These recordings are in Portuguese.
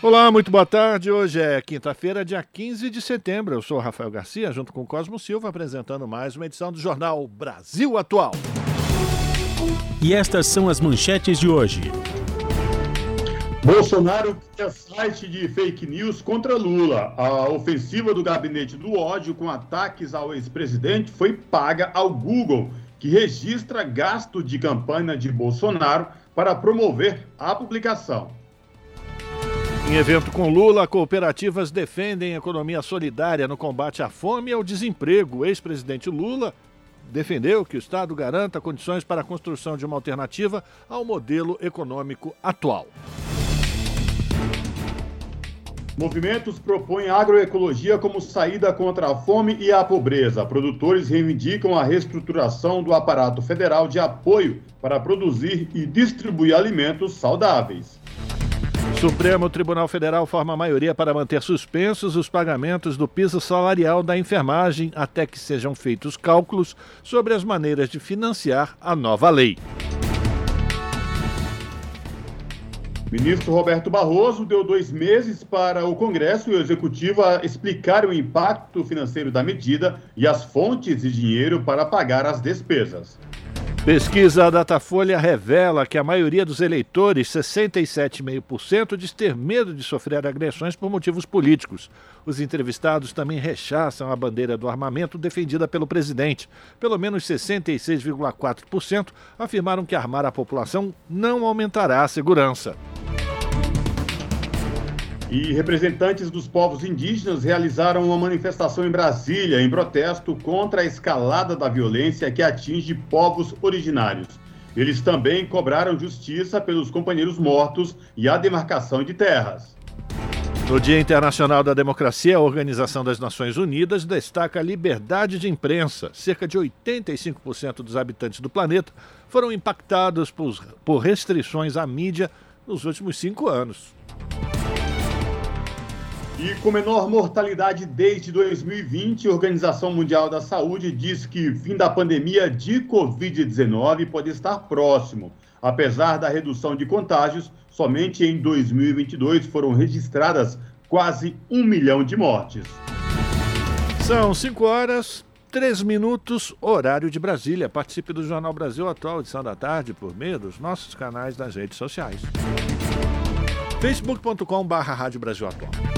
Olá, muito boa tarde. Hoje é quinta-feira, dia 15 de setembro. Eu sou Rafael Garcia, junto com Cosmo Silva, apresentando mais uma edição do Jornal Brasil Atual. E estas são as manchetes de hoje. Bolsonaro cria site de fake news contra Lula. A ofensiva do gabinete do ódio com ataques ao ex-presidente foi paga ao Google, que registra gasto de campanha de Bolsonaro para promover a publicação. Em evento com Lula, cooperativas defendem economia solidária no combate à fome e ao desemprego. O ex-presidente Lula defendeu que o Estado garanta condições para a construção de uma alternativa ao modelo econômico atual. Movimentos propõem agroecologia como saída contra a fome e a pobreza. Produtores reivindicam a reestruturação do aparato federal de apoio para produzir e distribuir alimentos saudáveis. Supremo Tribunal Federal forma maioria para manter suspensos os pagamentos do piso salarial da enfermagem até que sejam feitos cálculos sobre as maneiras de financiar a nova lei. Ministro Roberto Barroso deu dois meses para o Congresso e o Executivo explicar o impacto financeiro da medida e as fontes de dinheiro para pagar as despesas. Pesquisa Datafolha revela que a maioria dos eleitores, 67,5%, diz ter medo de sofrer agressões por motivos políticos. Os entrevistados também rechaçam a bandeira do armamento defendida pelo presidente. Pelo menos 66,4% afirmaram que armar a população não aumentará a segurança. E representantes dos povos indígenas realizaram uma manifestação em Brasília em protesto contra a escalada da violência que atinge povos originários. Eles também cobraram justiça pelos companheiros mortos e a demarcação de terras. No Dia Internacional da Democracia, a Organização das Nações Unidas destaca a liberdade de imprensa. Cerca de 85% dos habitantes do planeta foram impactados por, restrições à mídia nos últimos cinco anos. E com menor mortalidade desde 2020, a Organização Mundial da Saúde diz que o fim da pandemia de Covid-19 pode estar próximo. Apesar da redução de contágios, somente em 2022 foram registradas quase um milhão de mortes. São 5 horas, 3 minutos, horário de Brasília. Participe do Jornal Brasil Atual, edição da tarde, por meio dos nossos canais das redes sociais. facebook.com.br Rádio Brasil Atual.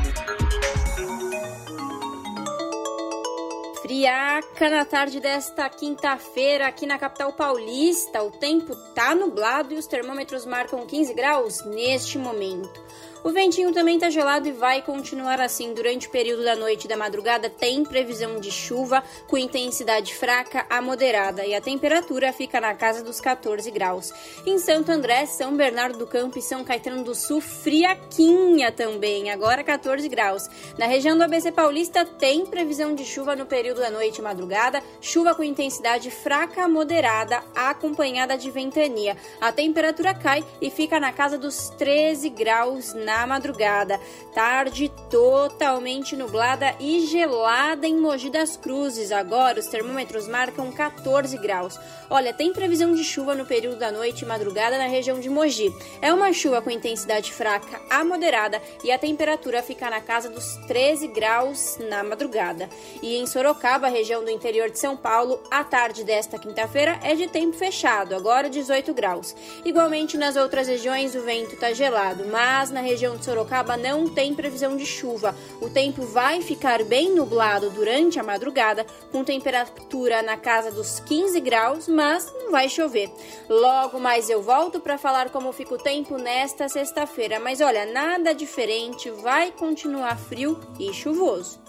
Friaca na tarde desta quinta-feira aqui na capital paulista. O tempo tá nublado e os termômetros marcam 15 graus neste momento. O ventinho também está gelado e vai continuar assim durante o período da noite e da madrugada. Tem previsão de chuva com intensidade fraca a moderada e a temperatura fica na casa dos 14 graus. Em Santo André, São Bernardo do Campo e São Caetano do Sul, friaquinha também, agora 14 graus. Na região do ABC Paulista tem previsão de chuva no período da noite e madrugada, chuva com intensidade fraca a moderada, acompanhada de ventania. A temperatura cai e fica na casa dos 13 graus na na madrugada. Tarde totalmente nublada e gelada em Mogi das Cruzes. Agora os termômetros marcam 14 graus. Olha, tem previsão de chuva no período da noite e madrugada na região de Mogi. É uma chuva com intensidade fraca a moderada e a temperatura fica na casa dos 13 graus na madrugada. E em Sorocaba, região do interior de São Paulo, a tarde desta quinta-feira é de tempo fechado, agora 18 graus. Igualmente nas outras regiões o vento está gelado, mas na região região de Sorocaba não tem previsão de chuva. O tempo vai ficar bem nublado durante a madrugada, com temperatura na casa dos 15 graus, mas não vai chover. Logo mais eu volto para falar como fica o tempo nesta sexta-feira, mas olha, nada diferente, vai continuar frio e chuvoso.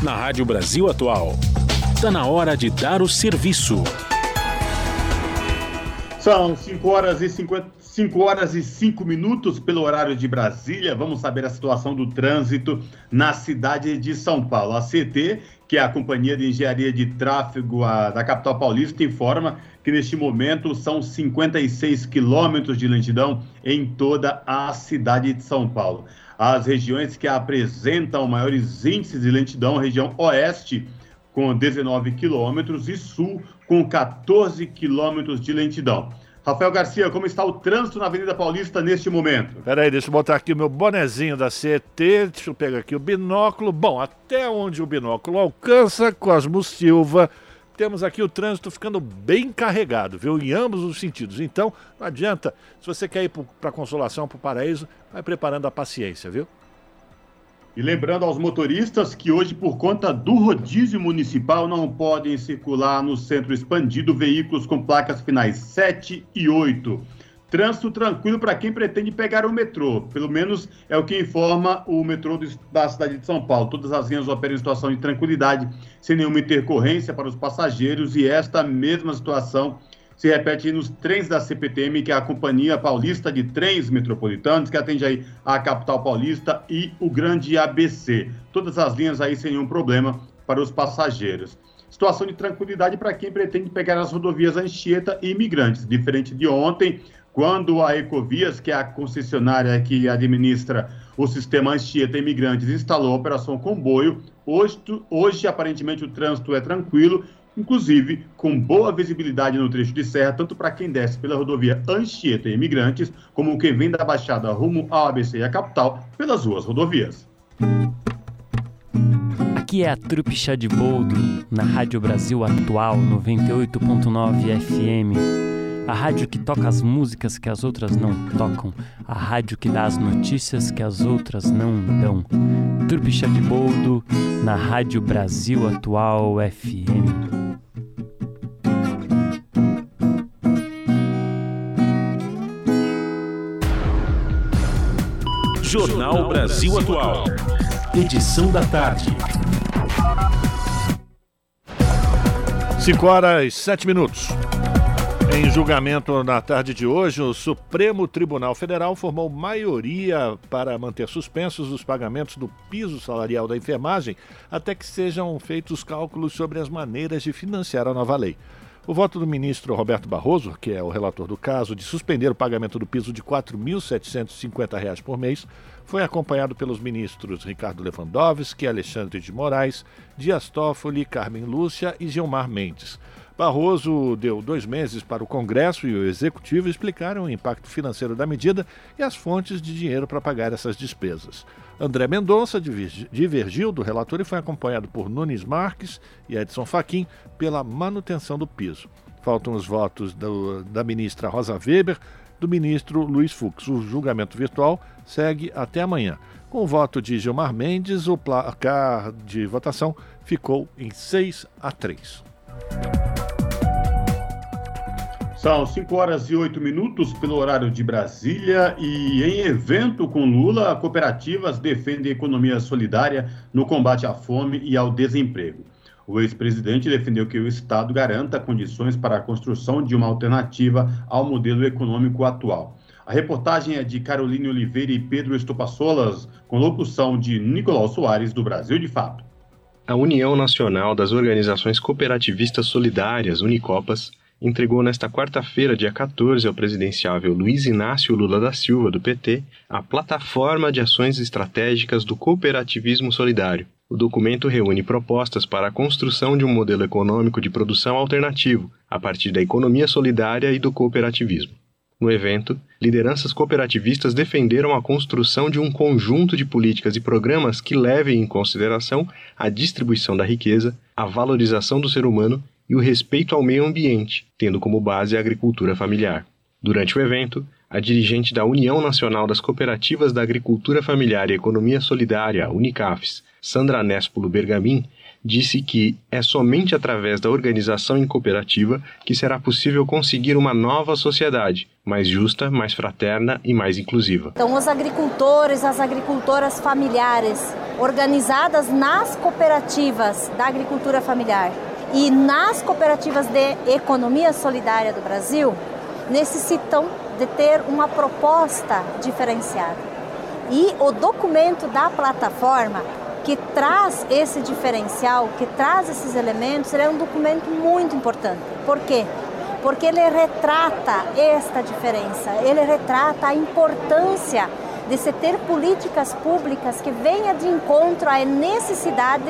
Na Rádio Brasil Atual, está na hora de dar o serviço. São 5 horas e 50, 5 horas e 5 minutos pelo horário de Brasília. Vamos saber a situação do trânsito na cidade de São Paulo. A CT, que é a Companhia de Engenharia de Tráfego a, da capital paulista, informa que neste momento são 56 quilômetros de lentidão em toda a cidade de São Paulo. As regiões que apresentam maiores índices de lentidão, região oeste, com 19 quilômetros, e sul, com 14 quilômetros de lentidão. Rafael Garcia, como está o trânsito na Avenida Paulista neste momento? Peraí, deixa eu botar aqui o meu bonezinho da CET, deixa eu pegar aqui o binóculo. Bom, até onde o binóculo alcança, Cosmo Silva, temos aqui o trânsito ficando bem carregado, viu? Em ambos os sentidos. Então, não adianta, se você quer ir para Consolação, para o Paraíso, vai preparando a paciência, viu? E lembrando aos motoristas que hoje, por conta do rodízio municipal, não podem circular no centro expandido veículos com placas finais 7 e 8. Trânsito tranquilo para quem pretende pegar o metrô. Pelo menos é o que informa o metrô da cidade de São Paulo. Todas as linhas operam em situação de tranquilidade, sem nenhuma intercorrência para os passageiros, e esta mesma situação se repete nos trens da CPTM, que é a Companhia Paulista de Trens Metropolitanos, que atende aí a capital paulista e o Grande ABC. Todas as linhas aí sem nenhum problema para os passageiros. Situação de tranquilidade para quem pretende pegar as rodovias Anchieta e Imigrantes. Diferente de ontem, quando a Ecovias, que é a concessionária que administra o sistema Anchieta Imigrantes, instalou a Operação Comboio, hoje, hoje aparentemente o trânsito é tranquilo inclusive com boa visibilidade no trecho de serra, tanto para quem desce pela rodovia Anchieta e Imigrantes, como quem vem da Baixada rumo ao ABC e a capital pelas ruas rodovias. Aqui é a Trupe Chá de Boldo, na Rádio Brasil Atual 98.9 FM. A rádio que toca as músicas que as outras não tocam. A rádio que dá as notícias que as outras não dão. Turbi Chá de Boldo, na Rádio Brasil Atual FM. Jornal Brasil Atual. Edição da tarde. 5 horas e 7 minutos. Em julgamento na tarde de hoje, o Supremo Tribunal Federal formou maioria para manter suspensos os pagamentos do piso salarial da enfermagem até que sejam feitos cálculos sobre as maneiras de financiar a nova lei. O voto do ministro Roberto Barroso, que é o relator do caso, de suspender o pagamento do piso de R$ 4.750 por mês, foi acompanhado pelos ministros Ricardo Lewandowski, Alexandre de Moraes, Dias Toffoli, Carmen Lúcia e Gilmar Mendes. Barroso deu dois meses para o Congresso e o Executivo explicarem o impacto financeiro da medida e as fontes de dinheiro para pagar essas despesas. André Mendonça divergiu do relator e foi acompanhado por Nunes Marques e Edson Fachin pela manutenção do piso. Faltam os votos do, da ministra Rosa Weber, do ministro Luiz Fux. O julgamento virtual segue até amanhã. Com o voto de Gilmar Mendes, o placar de votação ficou em 6 a 3. São 5 horas e 8 minutos pelo horário de Brasília e em evento com Lula, cooperativas defendem economia solidária no combate à fome e ao desemprego. O ex-presidente defendeu que o Estado garanta condições para a construção de uma alternativa ao modelo econômico atual. A reportagem é de Caroline Oliveira e Pedro Estopassolas, com locução de Nicolau Soares, do Brasil de Fato. A União Nacional das Organizações Cooperativistas Solidárias, Unicopas, entregou nesta quarta-feira, dia 14, ao presidenciável Luiz Inácio Lula da Silva, do PT, a Plataforma de Ações Estratégicas do Cooperativismo Solidário. O documento reúne propostas para a construção de um modelo econômico de produção alternativo, a partir da economia solidária e do cooperativismo. No evento, lideranças cooperativistas defenderam a construção de um conjunto de políticas e programas que levem em consideração a distribuição da riqueza, a valorização do ser humano e o respeito ao meio ambiente, tendo como base a agricultura familiar. Durante o evento, a dirigente da União Nacional das Cooperativas da Agricultura Familiar e Economia Solidária, Unicafes, Sandra Néspolo Bergamin, disse que é somente através da organização em cooperativa que será possível conseguir uma nova sociedade, mais justa, mais fraterna e mais inclusiva. Então, os agricultores, as agricultoras familiares, organizadas nas cooperativas da agricultura familiar e nas cooperativas de economia solidária do Brasil, necessitam de ter uma proposta diferenciada. E o documento da plataforma que traz esse diferencial, que traz esses elementos, ele é um documento muito importante. Por quê? Porque ele retrata esta diferença, ele retrata a importância de se ter políticas públicas que venham de encontro à necessidade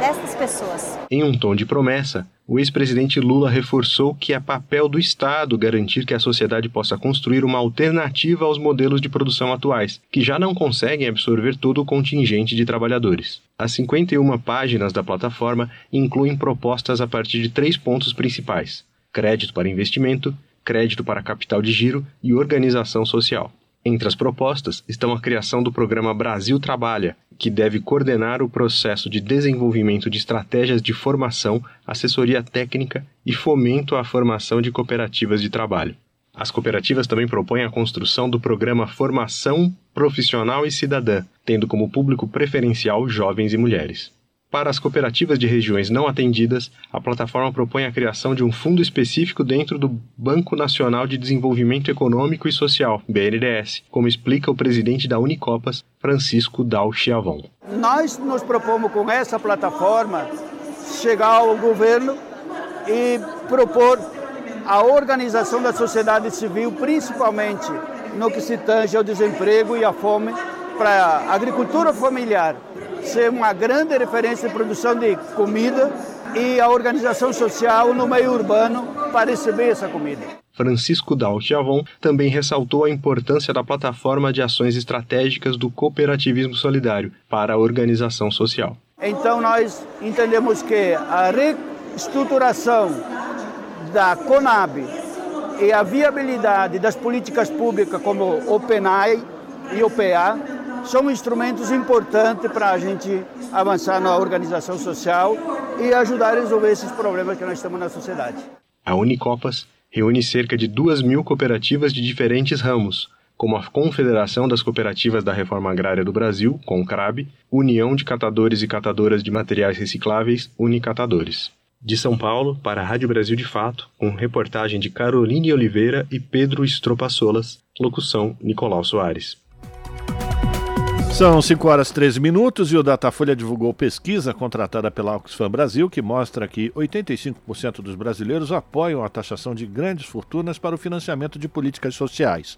dessas pessoas. Em um tom de promessa, o ex-presidente Lula reforçou que é papel do Estado garantir que a sociedade possa construir uma alternativa aos modelos de produção atuais, que já não conseguem absorver todo o contingente de trabalhadores. As 51 páginas da plataforma incluem propostas a partir de três pontos principais: crédito para investimento, crédito para capital de giro e organização social. Entre as propostas estão a criação do programa Brasil Trabalha, que deve coordenar o processo de desenvolvimento de estratégias de formação, assessoria técnica e fomento à formação de cooperativas de trabalho. As cooperativas também propõem a construção do programa Formação Profissional e Cidadã, tendo como público preferencial jovens e mulheres. Para as cooperativas de regiões não atendidas, a plataforma propõe a criação de um fundo específico dentro do Banco Nacional de Desenvolvimento Econômico e Social, BNDES, como explica o presidente da Unicopas, Francisco Dal Chiavon. Nós nos propomos com essa plataforma chegar ao governo e propor a organização da sociedade civil, principalmente no que se tange ao desemprego e à fome, para a agricultura familiar ser uma grande referência de produção de comida e a organização social no meio urbano para receber essa comida. Francisco Daltiavon também ressaltou a importância da plataforma de ações estratégicas do cooperativismo solidário para a organização social. Então nós entendemos que a reestruturação da CONAB e a viabilidade das políticas públicas como o PENAI e o PA são instrumentos importantes para a gente avançar na organização social e ajudar a resolver esses problemas que nós temos na sociedade. A Unicopas reúne cerca de duas mil cooperativas de diferentes ramos, como a Confederação das Cooperativas da Reforma Agrária do Brasil, CONCRAB, União de Catadores e Catadoras de Materiais Recicláveis, Unicatadores. De São Paulo, para a Rádio Brasil de Fato, com reportagem de Caroline Oliveira e Pedro Estropassolas, locução Nicolau Soares. São 5 horas e 13 minutos e o Datafolha divulgou pesquisa contratada pela Oxfam Brasil que mostra que 85% dos brasileiros apoiam a taxação de grandes fortunas para o financiamento de políticas sociais.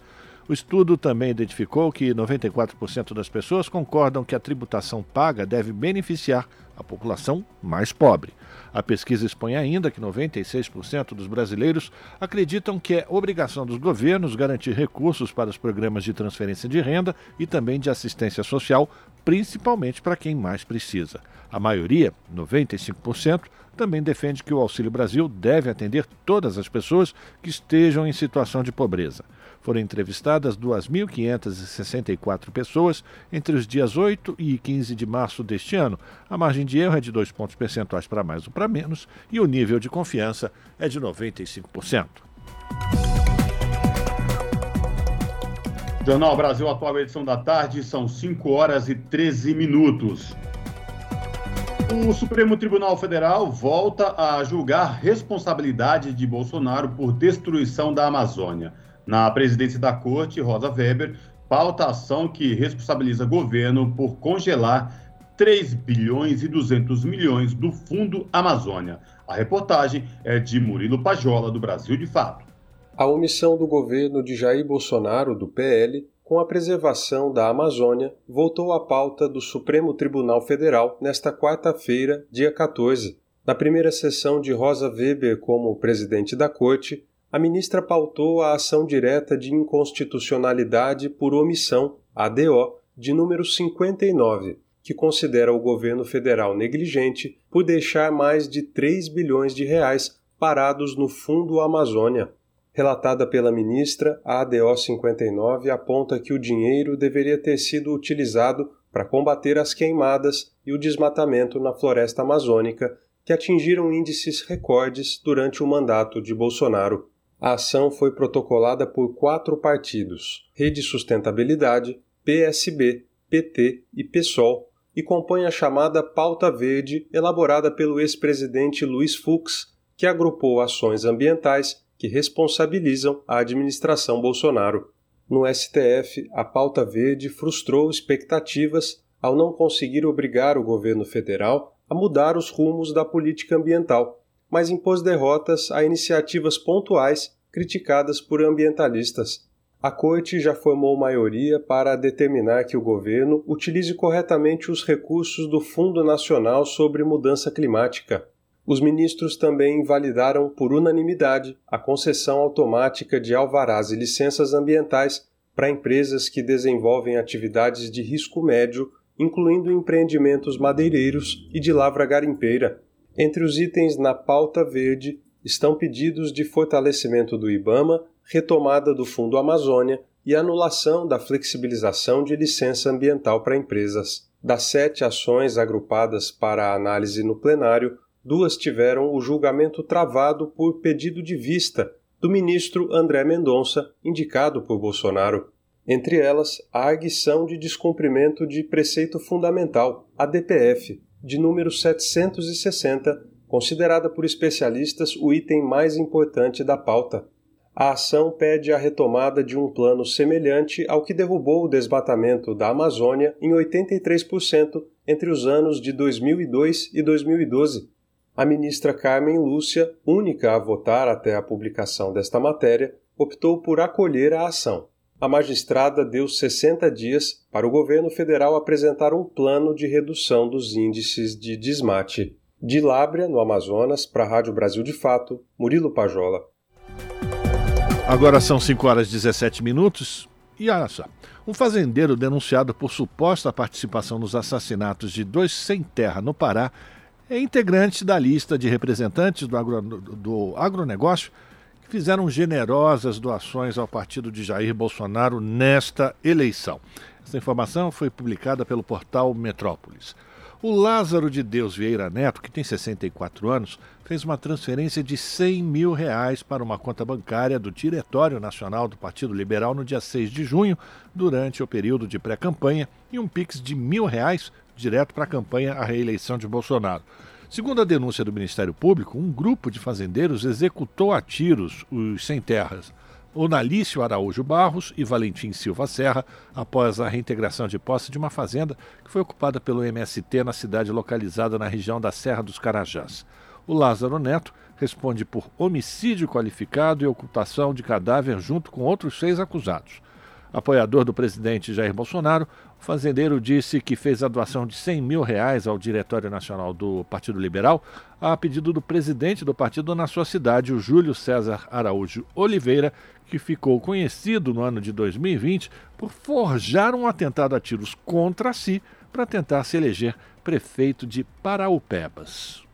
O estudo também identificou que 94% das pessoas concordam que a tributação paga deve beneficiar a população mais pobre. A pesquisa expõe ainda que 96% dos brasileiros acreditam que é obrigação dos governos garantir recursos para os programas de transferência de renda e também de assistência social, principalmente para quem mais precisa. A maioria, 95%, também defende que o Auxílio Brasil deve atender todas as pessoas que estejam em situação de pobreza. Foram entrevistadas 2.564 pessoas entre os dias 8 e 15 de março deste ano. A margem de erro é de dois pontos percentuais para mais ou para menos e o nível de confiança é de 95%. Jornal Brasil Atual, edição da tarde, são 5 horas e 13 minutos. O Supremo Tribunal Federal volta a julgar responsabilidade de Bolsonaro por destruição da Amazônia. Na presidência da corte, Rosa Weber pauta a ação que responsabiliza governo por congelar 3 bilhões e 200 milhões do Fundo Amazônia. A reportagem é de Murilo Pajola, do Brasil de Fato. A omissão do governo de Jair Bolsonaro, do PL, com a preservação da Amazônia, voltou à pauta do Supremo Tribunal Federal nesta quarta-feira, dia 14. Na primeira sessão de Rosa Weber como presidente da corte, a ministra pautou a ação direta de inconstitucionalidade por omissão, ADO, de número 59, que considera o governo federal negligente por deixar mais de 3 bilhões de reais parados no Fundo Amazônia. relatada pela ministra, a ADO 59 aponta que o dinheiro deveria ter sido utilizado para combater as queimadas e o desmatamento na floresta amazônica, que atingiram índices recordes durante o mandato de Bolsonaro. A ação foi protocolada por quatro partidos: Rede Sustentabilidade, PSB, PT e PSOL, e compõe a chamada Pauta Verde, elaborada pelo ex-presidente Luiz Fux, que agrupou ações ambientais que responsabilizam a administração Bolsonaro. No STF, a Pauta Verde frustrou expectativas ao não conseguir obrigar o governo federal a mudar os rumos da política ambiental, mas impôs derrotas a iniciativas pontuais criticadas por ambientalistas. A Corte já formou maioria para determinar que o governo utilize corretamente os recursos do Fundo Nacional sobre Mudança Climática. Os ministros também invalidaram por unanimidade a concessão automática de alvarás e licenças ambientais para empresas que desenvolvem atividades de risco médio, incluindo empreendimentos madeireiros e de lavra garimpeira. Entre os itens na pauta verde estão pedidos de fortalecimento do IBAMA retomada do Fundo Amazônia e anulação da flexibilização de licença ambiental para empresas. Das sete ações agrupadas para análise no plenário, duas tiveram o julgamento travado por pedido de vista do ministro André Mendonça, indicado por Bolsonaro. Entre elas, a arguição de descumprimento de preceito fundamental, a DPF, de número 760, considerada por especialistas o item mais importante da pauta. A ação pede a retomada de um plano semelhante ao que derrubou o desmatamento da Amazônia em 83% entre os anos de 2002 e 2012. A ministra Carmen Lúcia, única a votar até a publicação desta matéria, optou por acolher a ação. A magistrada deu 60 dias para o governo federal apresentar um plano de redução dos índices de desmate. De Lábrea, no Amazonas, para a Rádio Brasil de Fato, Murilo Pajola. Agora são 5 horas e 17 minutos. E olha só, um fazendeiro denunciado por suposta participação nos assassinatos de dois sem terra no Pará é integrante da lista de representantes do, agro, do agronegócio fizeram generosas doações ao partido de Jair Bolsonaro nesta eleição. Essa informação foi publicada pelo portal Metrópolis. O Lázaro de Deus Vieira Neto, que tem 64 anos, fez uma transferência de 100 mil reais para uma conta bancária do Diretório Nacional do Partido Liberal no dia 6 de junho, durante o período de pré-campanha, e um pix de mil reais direto para a campanha à reeleição de Bolsonaro. Segundo a denúncia do Ministério Público, um grupo de fazendeiros executou a tiros os sem terras Onalício Araújo Barros e Valentim Silva Serra, após a reintegração de posse de uma fazenda que foi ocupada pelo MST na cidade localizada na região da Serra dos Carajás. O Lázaro Neto responde por homicídio qualificado e ocultação de cadáver junto com outros seis acusados. Apoiador do presidente Jair Bolsonaro, o fazendeiro disse que fez a doação de 100 mil reais ao Diretório Nacional do Partido Liberal a pedido do presidente do partido na sua cidade, o Júlio César Araújo Oliveira, que ficou conhecido no ano de 2020 por forjar um atentado a tiros contra si para tentar se eleger prefeito de Paraupebas.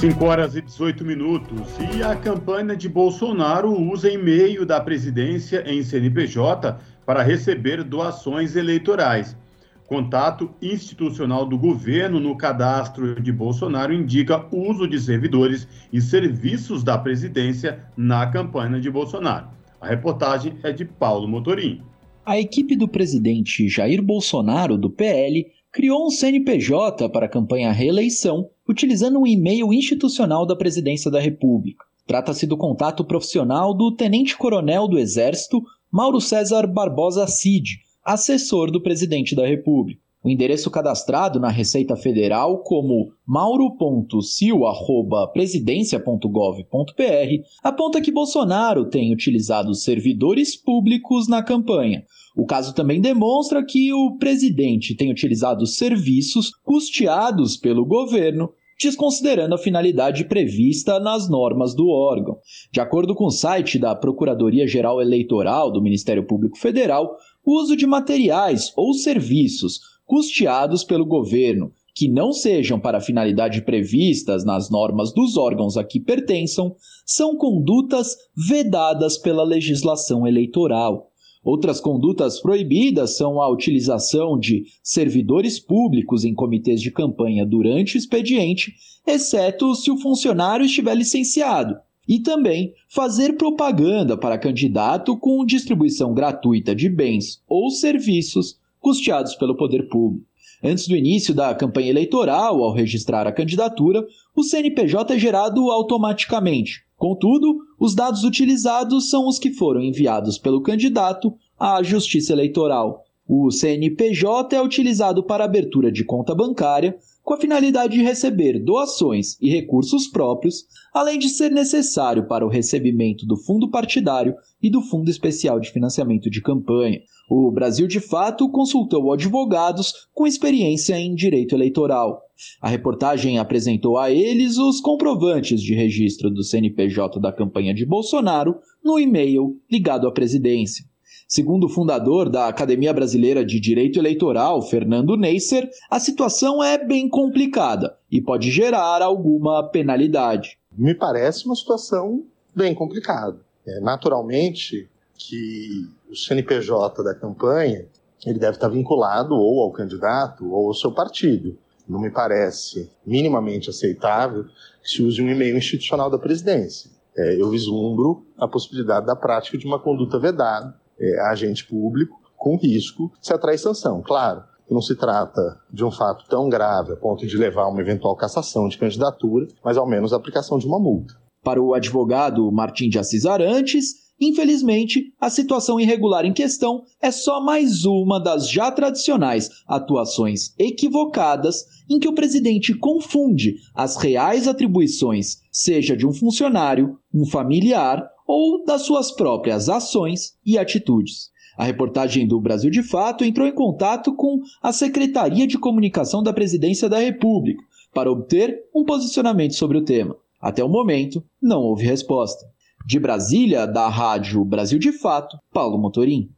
5 horas e 18 minutos. E a campanha de Bolsonaro usa e-mail da presidência em CNPJ para receber doações eleitorais. Contato institucional do governo no cadastro de Bolsonaro indica uso de servidores e serviços da presidência na campanha de Bolsonaro. A reportagem é de Paulo Motorim. A equipe do presidente Jair Bolsonaro, do PL, criou um CNPJ para a campanha reeleição, utilizando um e-mail institucional da presidência da República. Trata-se do contato profissional do tenente-coronel do Exército, Mauro César Barbosa Cid, assessor do presidente da República. O endereço cadastrado na Receita Federal como mauro.sil@presidencia.gov.br aponta que Bolsonaro tem utilizado servidores públicos na campanha. O caso também demonstra que o presidente tem utilizado serviços custeados pelo governo desconsiderando a finalidade prevista nas normas do órgão. De acordo com o site da Procuradoria-Geral Eleitoral do Ministério Público Federal, o uso de materiais ou serviços custeados pelo governo que não sejam para finalidade previstas nas normas dos órgãos a que pertençam são condutas vedadas pela legislação eleitoral. Outras condutas proibidas são a utilização de servidores públicos em comitês de campanha durante o expediente, exceto se o funcionário estiver licenciado, e também fazer propaganda para candidato com distribuição gratuita de bens ou serviços custeados pelo poder público. Antes do início da campanha eleitoral, ao registrar a candidatura, o CNPJ é gerado automaticamente. Contudo, os dados utilizados são os que foram enviados pelo candidato à Justiça Eleitoral. O CNPJ é utilizado para abertura de conta bancária, com a finalidade de receber doações e recursos próprios, além de ser necessário para o recebimento do fundo partidário e do Fundo Especial de Financiamento de Campanha. O Brasil de Fato consultou advogados com experiência em direito eleitoral. A reportagem apresentou a eles os comprovantes de registro do CNPJ da campanha de Bolsonaro no e-mail ligado à presidência. Segundo o fundador da Academia Brasileira de Direito Eleitoral, Fernando Neisser, a situação é bem complicada e pode gerar alguma penalidade. Me parece uma situação bem complicada. É, naturalmente que o CNPJ da campanha ele deve estar vinculado ou ao candidato ou ao seu partido. Não me parece minimamente aceitável que se use um e-mail institucional da presidência. É, eu vislumbro a possibilidade da prática de uma conduta vedada é, agente público com risco se atrair sanção. Claro, não se trata de um fato tão grave a ponto de levar a uma eventual cassação de candidatura, mas ao menos a aplicação de uma multa. Para o advogado Martim de Assis Arantes, infelizmente, a situação irregular em questão é só mais uma das já tradicionais atuações equivocadas em que o presidente confunde as reais atribuições, seja de um funcionário, um familiar ou das suas próprias ações e atitudes. A reportagem do Brasil de Fato entrou em contato com a Secretaria de Comunicação da Presidência da República para obter um posicionamento sobre o tema. Até o momento, não houve resposta. De Brasília, da Rádio Brasil de Fato, Paulo Motorim.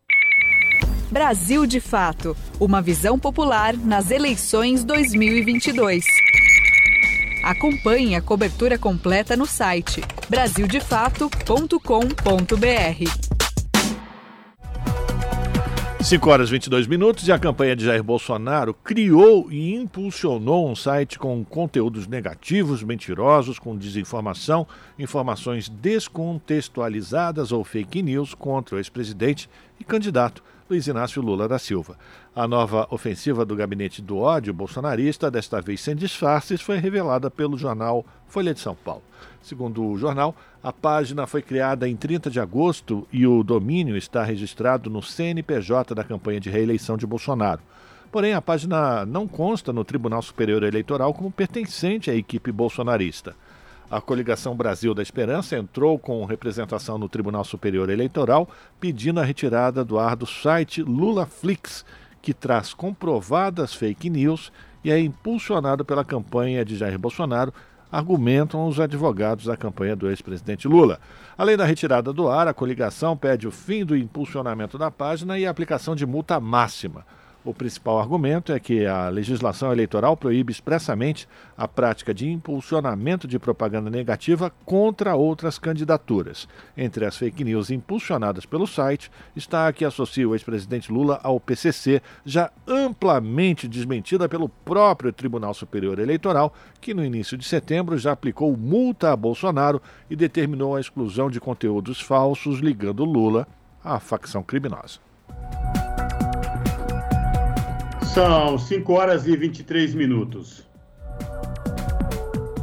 Brasil de Fato Uma visão popular nas eleições 2022. Acompanhe a cobertura completa no site brasildefato.com.br. 5 horas e 22 minutos e a campanha de Jair Bolsonaro criou e impulsionou um site com conteúdos negativos, mentirosos, com desinformação, informações descontextualizadas ou fake news contra o ex-presidente e candidato Luiz Inácio Lula da Silva. A nova ofensiva do gabinete do ódio bolsonarista, desta vez sem disfarces, foi revelada pelo jornal Folha de São Paulo. Segundo o jornal, a página foi criada em 30 de agosto e o domínio está registrado no CNPJ da campanha de reeleição de Bolsonaro. Porém, a página não consta no Tribunal Superior Eleitoral como pertencente à equipe bolsonarista. A coligação Brasil da Esperança entrou com representação no Tribunal Superior Eleitoral pedindo a retirada do ar do site LulaFlix, que traz comprovadas fake news e é impulsionado pela campanha de Jair Bolsonaro, argumentam os advogados da campanha do ex-presidente Lula. Além da retirada do ar, a coligação pede o fim do impulsionamento da página e a aplicação de multa máxima. O principal argumento é que a legislação eleitoral proíbe expressamente a prática de impulsionamento de propaganda negativa contra outras candidaturas. Entre as fake news impulsionadas pelo site está a que associa o ex-presidente Lula ao PCC, já amplamente desmentida pelo próprio Tribunal Superior Eleitoral, que no início de setembro já aplicou multa a Bolsonaro e determinou a exclusão de conteúdos falsos ligando Lula à facção criminosa. São 5 horas e 23 minutos.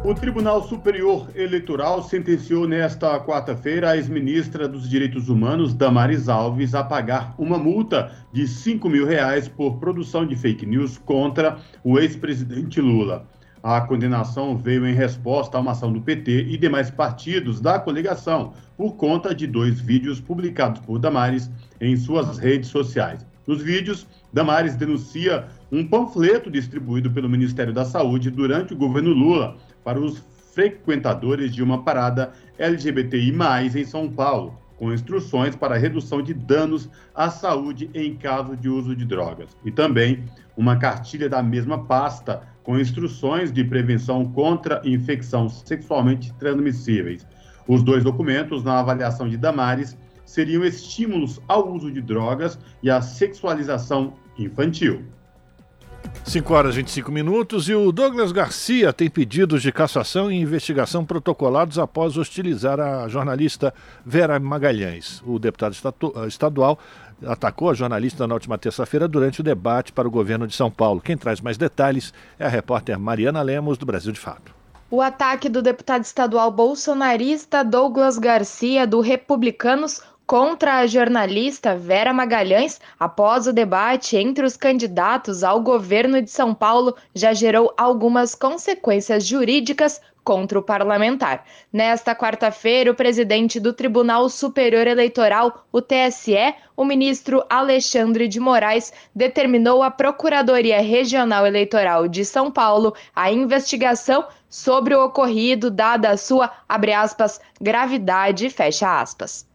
O Tribunal Superior Eleitoral sentenciou nesta quarta-feira a ex-ministra dos Direitos Humanos, Damares Alves, a pagar uma multa de 5 mil reais por produção de fake news contra o ex-presidente Lula. A condenação veio em resposta a uma ação do PT e demais partidos da coligação por conta de dois vídeos publicados por Damares em suas redes sociais. Nos vídeos, Damares denuncia um panfleto distribuído pelo Ministério da Saúde durante o governo Lula para os frequentadores de uma parada LGBTI+, em São Paulo, com instruções para redução de danos à saúde em caso de uso de drogas. E também uma cartilha da mesma pasta com instruções de prevenção contra infecções sexualmente transmissíveis. Os dois documentos, na avaliação de Damares, seriam estímulos ao uso de drogas e à sexualização infantil. 5 horas e 25 minutos e o Douglas Garcia tem pedidos de cassação e investigação protocolados após hostilizar a jornalista Vera Magalhães. O deputado estadual atacou a jornalista na última terça-feira durante o debate para o governo de São Paulo. Quem traz mais detalhes é a repórter Mariana Lemos, do Brasil de Fato. O ataque do deputado estadual bolsonarista Douglas Garcia, do Republicanos, contra a jornalista Vera Magalhães após o debate entre os candidatos ao governo de São Paulo já gerou algumas consequências jurídicas contra o parlamentar. Nesta quarta-feira, o presidente do Tribunal Superior Eleitoral, o TSE, o ministro Alexandre de Moraes, determinou à Procuradoria Regional Eleitoral de São Paulo a investigação sobre o ocorrido, dada a sua, aspas, gravidade, fecha aspas.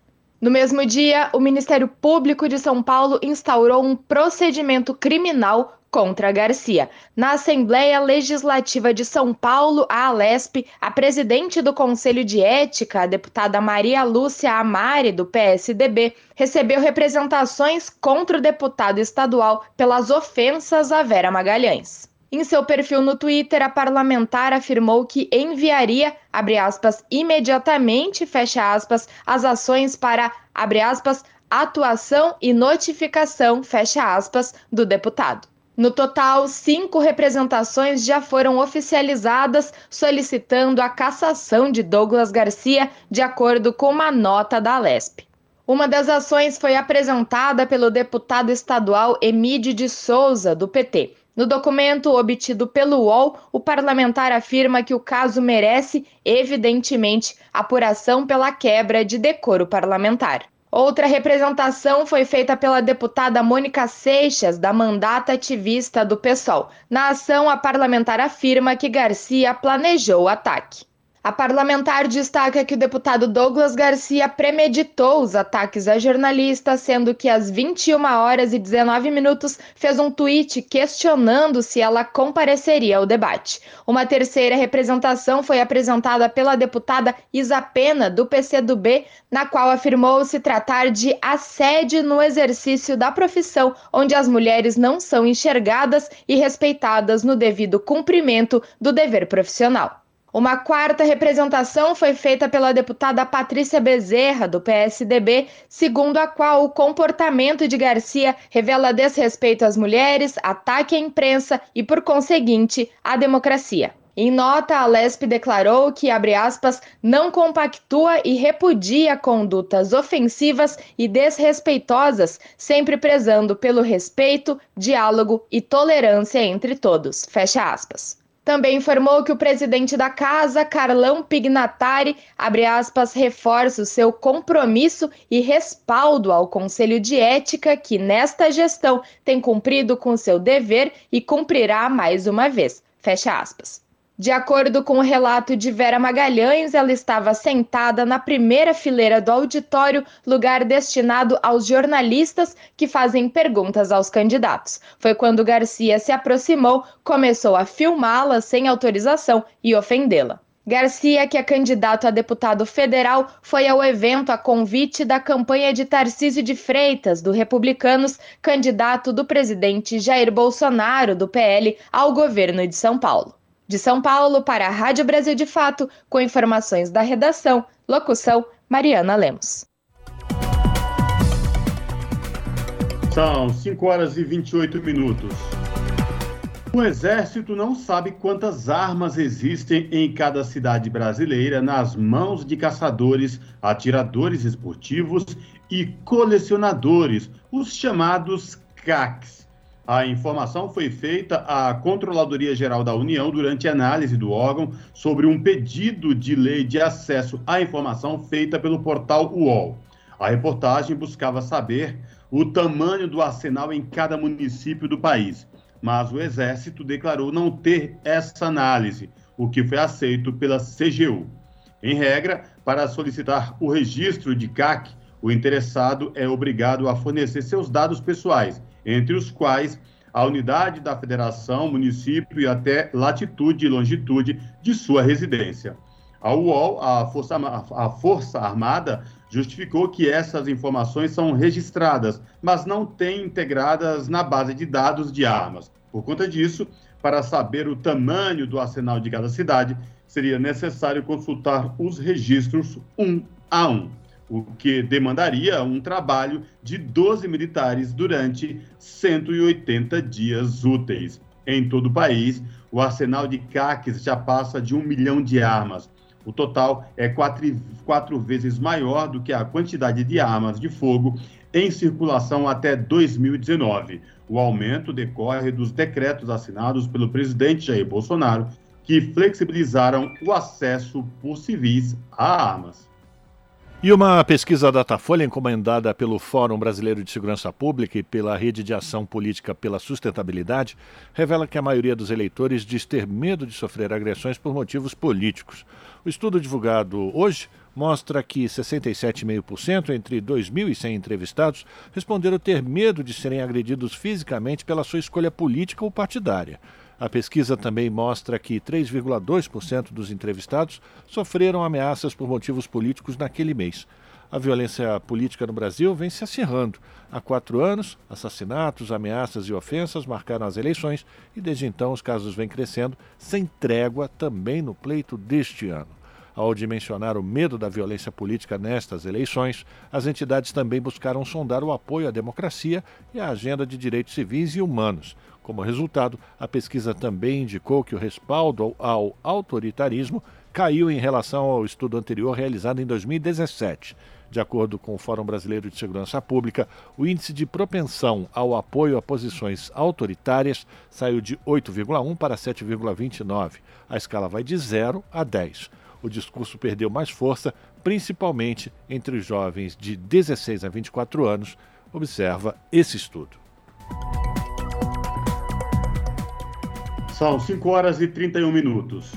No mesmo dia, o Ministério Público de São Paulo instaurou um procedimento criminal contra Garcia. Na Assembleia Legislativa de São Paulo, a Alesp, a presidente do Conselho de Ética, a deputada Maria Lúcia Amari, do PSDB, recebeu representações contra o deputado estadual pelas ofensas a Vera Magalhães. Em seu perfil no Twitter, a parlamentar afirmou que enviaria, abre aspas, imediatamente, fecha aspas, as ações para, abre aspas, atuação e notificação, fecha aspas, do deputado. No total, cinco representações já foram oficializadas solicitando a cassação de Douglas Garcia, de acordo com uma nota da Alesp. Uma das ações foi apresentada pelo deputado estadual Emídio de Souza, do PT. No documento obtido pelo UOL, o parlamentar afirma que o caso merece, evidentemente, apuração pela quebra de decoro parlamentar. Outra representação foi feita pela deputada Mônica Seixas, da mandata ativista do PSOL. Na ação, a parlamentar afirma que Garcia planejou o ataque. A parlamentar destaca que o deputado Douglas Garcia premeditou os ataques a jornalistas, sendo que às 21 horas e 19 minutos fez um tweet questionando se ela compareceria ao debate. Uma terceira representação foi apresentada pela deputada Isa Pena, do PCdoB, na qual afirmou se tratar de assédio no exercício da profissão, onde as mulheres não são enxergadas e respeitadas no devido cumprimento do dever profissional. Uma quarta representação foi feita pela deputada Patrícia Bezerra, do PSDB, segundo a qual o comportamento de Garcia revela desrespeito às mulheres, ataque à imprensa e, por conseguinte, à democracia. Em nota, a Lesp declarou que, abre aspas, não compactua e repudia condutas ofensivas e desrespeitosas, sempre prezando pelo respeito, diálogo e tolerância entre todos. Fecha aspas. Também informou que o presidente da casa, Carlão Pignatari, abre aspas, reforça o seu compromisso e respaldo ao Conselho de Ética, que nesta gestão tem cumprido com seu dever e cumprirá mais uma vez. Fecha aspas. De acordo com o relato de Vera Magalhães, ela estava sentada na primeira fileira do auditório, lugar destinado aos jornalistas que fazem perguntas aos candidatos. Foi quando Garcia se aproximou, começou a filmá-la sem autorização e ofendê-la. Garcia, que é candidato a deputado federal, foi ao evento a convite da campanha de Tarcísio de Freitas, do Republicanos, candidato do presidente Jair Bolsonaro, do PL, ao governo de São Paulo. De São Paulo para a Rádio Brasil de Fato, com informações da redação. Locução: Mariana Lemos. São 5 horas e 28 minutos. O Exército não sabe quantas armas existem em cada cidade brasileira nas mãos de caçadores, atiradores esportivos e colecionadores, os chamados CACs. A informação foi feita à Controladoria Geral da União durante análise do órgão sobre um pedido de lei de acesso à informação feita pelo portal UOL. A reportagem buscava saber o tamanho do arsenal em cada município do país, mas o Exército declarou não ter essa análise, o que foi aceito pela CGU. Em regra, para solicitar o registro de CAC, o interessado é obrigado a fornecer seus dados pessoais, entre os quais a unidade da federação, município e até latitude e longitude de sua residência. A UOL, a Força, a Força Armada, justificou que essas informações são registradas, mas não têm integradas na base de dados de armas. Por conta disso, para saber o tamanho do arsenal de cada cidade, seria necessário consultar os registros um a um, o que demandaria um trabalho de 12 militares durante 180 dias úteis. Em todo o país, o arsenal de CACs já passa de um milhão de armas, o total é quatro, quatro vezes maior do que a quantidade de armas de fogo em circulação até 2019. O aumento decorre dos decretos assinados pelo presidente Jair Bolsonaro, que flexibilizaram o acesso por civis a armas. E uma pesquisa Datafolha encomendada pelo Fórum Brasileiro de Segurança Pública e pela Rede de Ação Política pela Sustentabilidade revela que a maioria dos eleitores diz ter medo de sofrer agressões por motivos políticos. O estudo divulgado hoje mostra que 67,5% entre 2.100 entrevistados responderam ter medo de serem agredidos fisicamente pela sua escolha política ou partidária. A pesquisa também mostra que 3,2% dos entrevistados sofreram ameaças por motivos políticos naquele mês. A violência política no Brasil vem se acirrando. Há quatro anos, assassinatos, ameaças e ofensas marcaram as eleições e desde então os casos vêm crescendo, sem trégua também no pleito deste ano. Ao dimensionar o medo da violência política nestas eleições, as entidades também buscaram sondar o apoio à democracia e à agenda de direitos civis e humanos. Como resultado, a pesquisa também indicou que o respaldo ao autoritarismo caiu em relação ao estudo anterior realizado em 2017. De acordo com o Fórum Brasileiro de Segurança Pública, o índice de propensão ao apoio a posições autoritárias saiu de 8,1 para 7,29. A escala vai de 0 a 10. O discurso perdeu mais força, principalmente entre os jovens de 16 a 24 anos, observa esse estudo. São 5 horas e 31 minutos.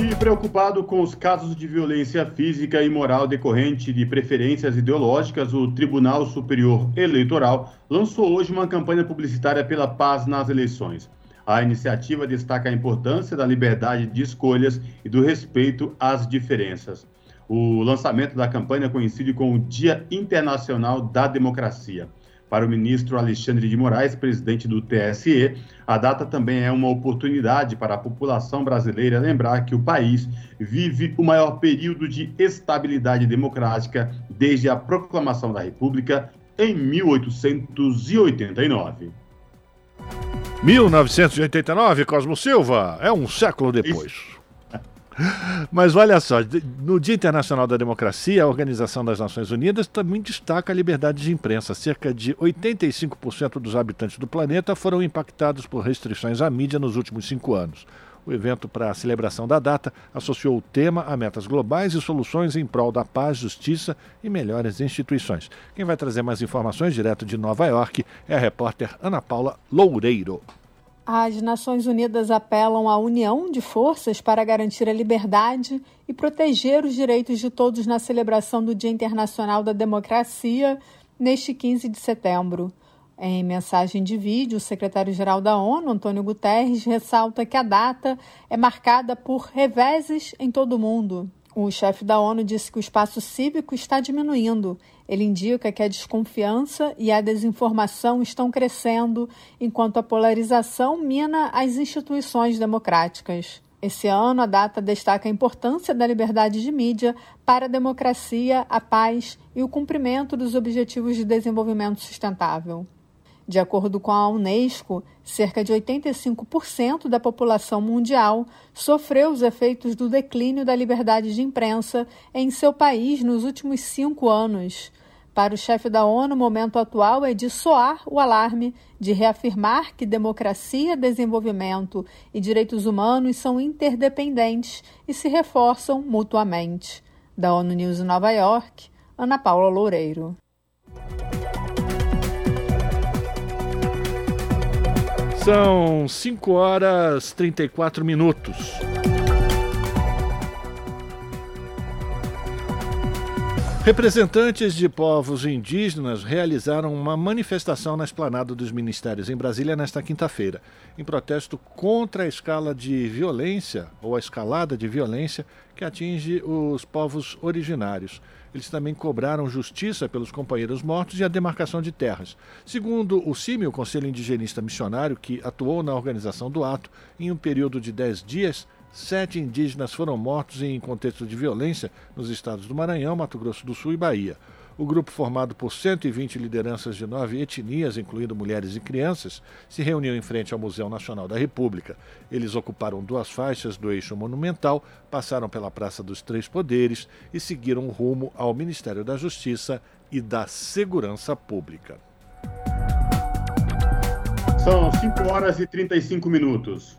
E preocupado com os casos de violência física e moral decorrente de preferências ideológicas, o Tribunal Superior Eleitoral lançou hoje uma campanha publicitária pela paz nas eleições. A iniciativa destaca a importância da liberdade de escolhas e do respeito às diferenças. O lançamento da campanha coincide com o Dia Internacional da Democracia. Para o ministro Alexandre de Moraes, presidente do TSE, a data também é uma oportunidade para a população brasileira lembrar que o país vive o maior período de estabilidade democrática desde a proclamação da República em 1889. 1989, Cosmo Silva, é um século depois. Isso. Mas olha só, no Dia Internacional da Democracia, a Organização das Nações Unidas também destaca a liberdade de imprensa. Cerca de 85% dos habitantes do planeta foram impactados por restrições à mídia nos últimos cinco anos. O evento para a celebração da data associou o tema a metas globais e soluções em prol da paz, justiça e melhores instituições. Quem vai trazer mais informações direto de Nova York é a repórter Ana Paula Loureiro. As Nações Unidas apelam à união de forças para garantir a liberdade e proteger os direitos de todos na celebração do Dia Internacional da Democracia neste 15 de setembro. Em mensagem de vídeo, o secretário-geral da ONU, Antônio Guterres, ressalta que a data é marcada por reveses em todo o mundo. O chefe da ONU disse que o espaço cívico está diminuindo ele indica que a desconfiança e a desinformação estão crescendo, enquanto a polarização mina as instituições democráticas. Esse ano, a data destaca a importância da liberdade de mídia para a democracia, a paz e o cumprimento dos Objetivos de Desenvolvimento Sustentável. De acordo com a Unesco, cerca de 85% da população mundial sofreu os efeitos do declínio da liberdade de imprensa em seu país nos últimos cinco anos. Para o chefe da ONU, o momento atual é de soar o alarme, de reafirmar que democracia, desenvolvimento e direitos humanos são interdependentes e se reforçam mutuamente. Da ONU News Nova York, Ana Paula Loureiro. São 5 horas 34 minutos. Representantes de povos indígenas realizaram uma manifestação na esplanada dos ministérios em Brasília nesta quinta-feira, em protesto contra a escala de violência ou a escalada de violência que atinge os povos originários. Eles também cobraram justiça pelos companheiros mortos e a demarcação de terras. Segundo o CIMI, o Conselho Indigenista Missionário, que atuou na organização do ato, em um período de 10 dias, Sete indígenas foram mortos em contexto de violência nos estados do Maranhão, Mato Grosso do Sul e Bahia. O grupo, formado por 120 lideranças de nove etnias, incluindo mulheres e crianças, se reuniu em frente ao Museu Nacional da República. Eles ocuparam duas faixas do eixo monumental, passaram pela Praça dos Três Poderes e seguiram rumo ao Ministério da Justiça e da Segurança Pública. São 5 horas e 35 minutos.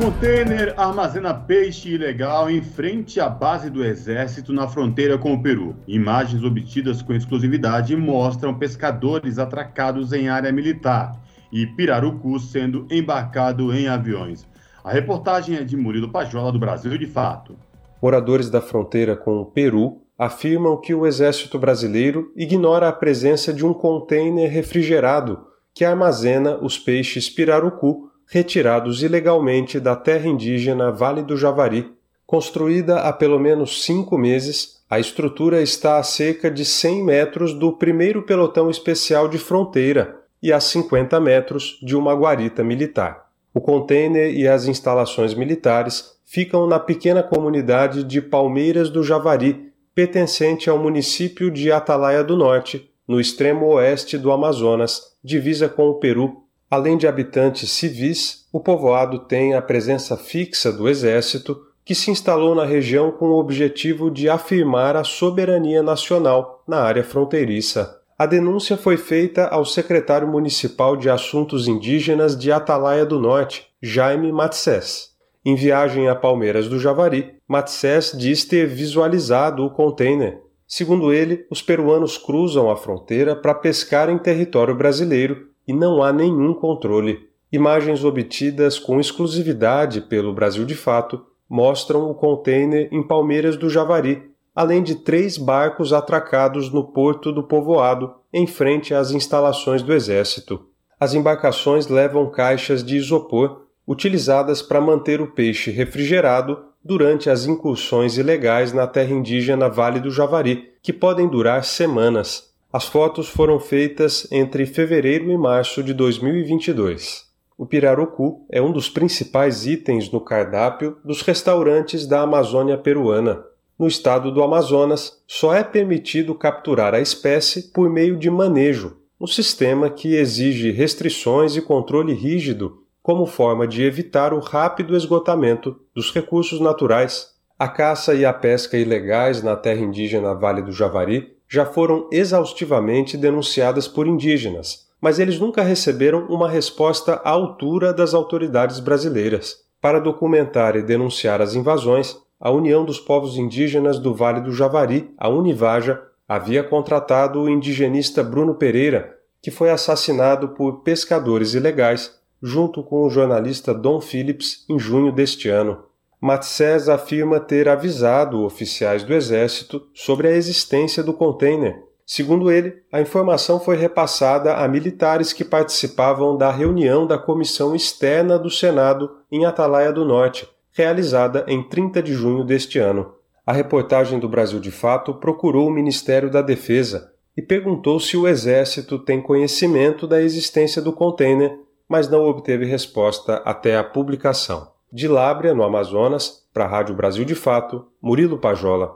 Container armazena peixe ilegal em frente à base do Exército na fronteira com o Peru. Imagens obtidas com exclusividade mostram pescadores atracados em área militar e pirarucu sendo embarcado em aviões. A reportagem é de Murilo Pajola, do Brasil de Fato. Moradores da fronteira com o Peru afirmam que o Exército Brasileiro ignora a presença de um container refrigerado que armazena os peixes pirarucu retirados ilegalmente da terra indígena Vale do Javari. Construída há pelo menos cinco meses, a estrutura está a cerca de 100 metros do primeiro pelotão especial de fronteira e a 50 metros de uma guarita militar. O container e as instalações militares ficam na pequena comunidade de Palmeiras do Javari, pertencente ao município de Atalaia do Norte, no extremo oeste do Amazonas, divisa com o Peru, Além de habitantes civis, o povoado tem a presença fixa do exército, que se instalou na região com o objetivo de afirmar a soberania nacional na área fronteiriça. A denúncia foi feita ao secretário municipal de Assuntos Indígenas de Atalaia do Norte, Jaime Matsés. Em viagem a Palmeiras do Javari, Matsés diz ter visualizado o container. Segundo ele, os peruanos cruzam a fronteira para pescar em território brasileiro e não há nenhum controle. Imagens obtidas com exclusividade pelo Brasil de Fato mostram o container em Palmeiras do Javari, além de três barcos atracados no porto do povoado, em frente às instalações do Exército. As embarcações levam caixas de isopor utilizadas para manter o peixe refrigerado durante as incursões ilegais na terra indígena Vale do Javari, que podem durar semanas. As fotos foram feitas entre fevereiro e março de 2022. O pirarucu é um dos principais itens no cardápio dos restaurantes da Amazônia peruana. No estado do Amazonas, só é permitido capturar a espécie por meio de manejo, um sistema que exige restrições e controle rígido como forma de evitar o rápido esgotamento dos recursos naturais. A caça e a pesca ilegais na terra indígena Vale do Javari já foram exaustivamente denunciadas por indígenas, mas eles nunca receberam uma resposta à altura das autoridades brasileiras. Para documentar e denunciar as invasões, a União dos Povos Indígenas do Vale do Javari, a Univaja, havia contratado o indigenista Bruno Pereira, que foi assassinado por pescadores ilegais, junto com o jornalista Dom Phillips em junho deste ano. Matsés afirma ter avisado oficiais do Exército sobre a existência do container. Segundo ele, a informação foi repassada a militares que participavam da reunião da Comissão Externa do Senado em Atalaia do Norte, realizada em 30 de junho deste ano. A reportagem do Brasil de Fato procurou o Ministério da Defesa e perguntou se o Exército tem conhecimento da existência do container, mas não obteve resposta até a publicação. De Lábrea, no Amazonas, para a Rádio Brasil de Fato, Murilo Pajola.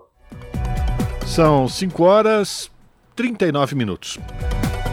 São 5 horas 39 minutos.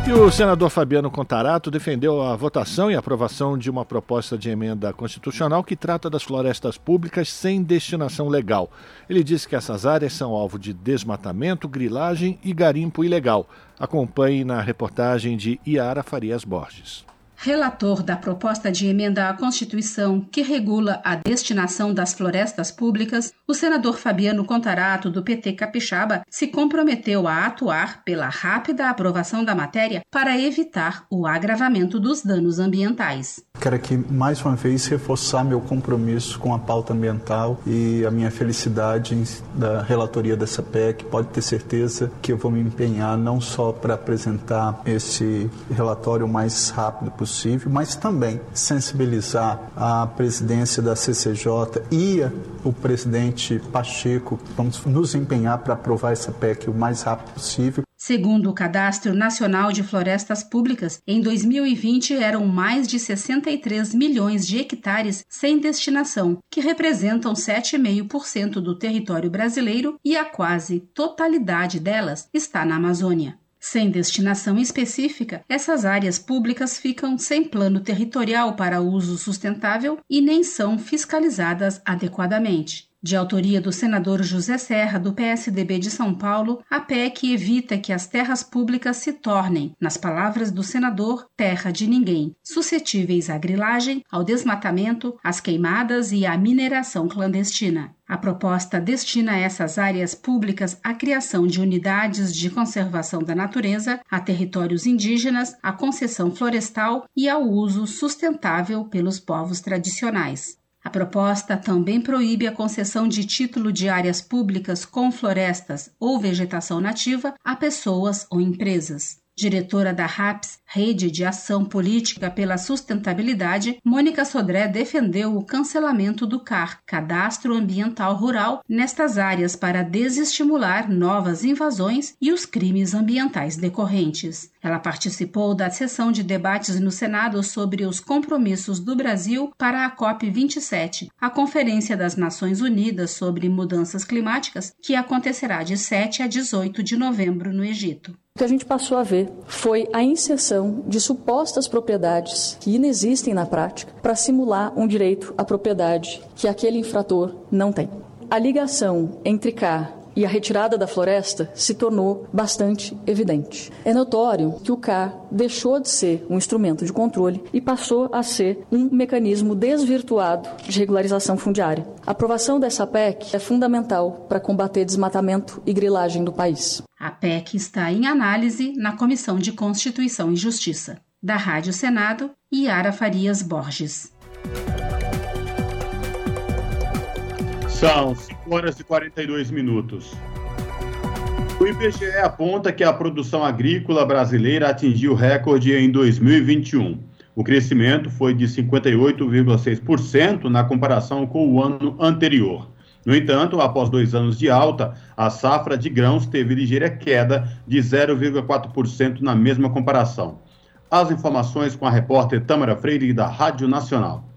E o senador Fabiano Contarato defendeu a votação e aprovação de uma proposta de emenda constitucional que trata das florestas públicas sem destinação legal. Ele disse que essas áreas são alvo de desmatamento, grilagem e garimpo ilegal. Acompanhe na reportagem de Iara Farias Borges. Relator da proposta de emenda à Constituição que regula a destinação das florestas públicas, o senador Fabiano Contarato, do PT Capixaba, se comprometeu a atuar pela rápida aprovação da matéria para evitar o agravamento dos danos ambientais. Quero aqui mais uma vez reforçar meu compromisso com a pauta ambiental e a minha felicidade da relatoria dessa PEC. Pode ter certeza que eu vou me empenhar não só para apresentar esse relatório o mais rápido possível, possível, mas também sensibilizar a presidência da CCJ e o presidente Pacheco. Vamos nos empenhar para aprovar essa PEC o mais rápido possível. Segundo o Cadastro Nacional de Florestas Públicas, em 2020 eram mais de 63 milhões de hectares sem destinação, que representam 7,5% do território brasileiro e a quase totalidade delas está na Amazônia. Sem destinação específica, essas áreas públicas ficam sem plano territorial para uso sustentável e nem são fiscalizadas adequadamente. De autoria do senador José Serra, do PSDB de São Paulo, a PEC evita que as terras públicas se tornem, nas palavras do senador, terra de ninguém, suscetíveis à grilagem, ao desmatamento, às queimadas e à mineração clandestina. A proposta destina essas áreas públicas à criação de unidades de conservação da natureza, a territórios indígenas, à concessão florestal e ao uso sustentável pelos povos tradicionais. A proposta também proíbe a concessão de título de áreas públicas com florestas ou vegetação nativa a pessoas ou empresas. Diretora da RAPS, Rede de Ação Política pela Sustentabilidade, Mônica Sodré defendeu o cancelamento do CAR, Cadastro Ambiental Rural, nestas áreas para desestimular novas invasões e os crimes ambientais decorrentes. Ela participou da sessão de debates no Senado sobre os compromissos do Brasil para a COP27, a Conferência das Nações Unidas sobre Mudanças Climáticas, que acontecerá de 7 a 18 de novembro no Egito. O que a gente passou a ver foi a inserção de supostas propriedades que inexistem na prática para simular um direito à propriedade que aquele infrator não tem. A ligação entre CAR e a retirada da floresta se tornou bastante evidente. É notório que o CAR deixou de ser um instrumento de controle e passou a ser um mecanismo desvirtuado de regularização fundiária. A aprovação dessa PEC é fundamental para combater desmatamento e grilagem do país. A PEC está em análise na Comissão de Constituição e Justiça. Da Rádio Senado, Yara Farias Borges. São 5 horas e 42 minutos. O IBGE aponta que a produção agrícola brasileira atingiu recorde em 2021. O crescimento foi de 58,6% na comparação com o ano anterior. No entanto, após dois anos de alta, a safra de grãos teve ligeira queda de 0,4% na mesma comparação. As informações com a repórter Tâmara Freire, da Rádio Nacional.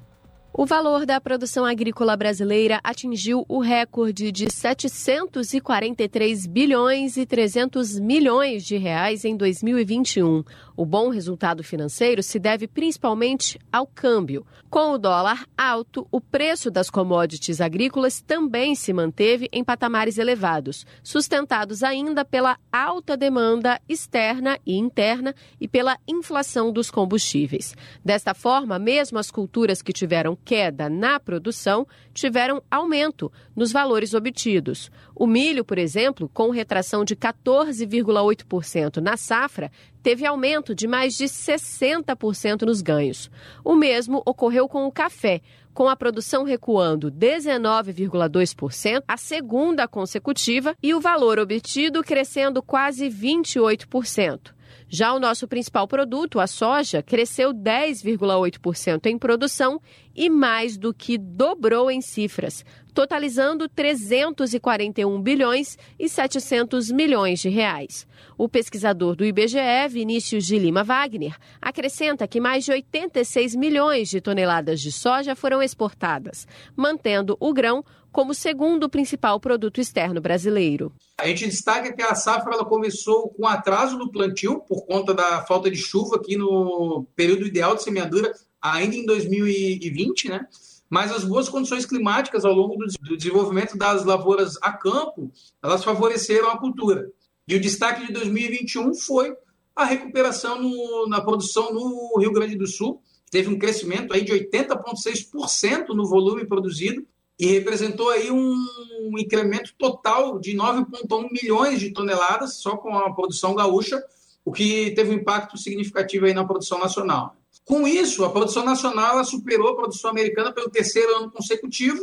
O valor da produção agrícola brasileira atingiu o recorde de 743 bilhões e 300 milhões de reais em 2021. O bom resultado financeiro se deve principalmente ao câmbio. Com o dólar alto, o preço das commodities agrícolas também se manteve em patamares elevados, sustentados ainda pela alta demanda externa e interna e pela inflação dos combustíveis. Desta forma, mesmo as culturas que tiveram queda na produção tiveram aumento nos valores obtidos. O milho, por exemplo, com retração de 14,8% na safra, teve aumento de mais de 60% nos ganhos. O mesmo ocorreu com o café, com a produção recuando 19,2%, a segunda consecutiva, e o valor obtido crescendo quase 28%. Já o nosso principal produto, a soja, cresceu 10,8% em produção e mais do que dobrou em cifras, totalizando 341 bilhões e 700 milhões de reais. O pesquisador do IBGE, Vinícius de Lima Wagner, acrescenta que mais de 86 milhões de toneladas de soja foram exportadas, mantendo o grão como segundo principal produto externo brasileiro. A gente destaca que a safra ela começou com atraso no plantio por conta da falta de chuva aqui no período ideal de semeadura, ainda em 2020, né? Mas as boas condições climáticas ao longo do desenvolvimento das lavouras a campo, elas favoreceram a cultura. E o destaque de 2021 foi a recuperação no, na produção no Rio Grande do Sul, teve um crescimento aí de 80,6% no volume produzido e representou aí um incremento total de 9,1 milhões de toneladas só com a produção gaúcha, o que teve um impacto significativo aí na produção nacional. Com isso, a produção nacional superou a produção americana pelo terceiro ano consecutivo,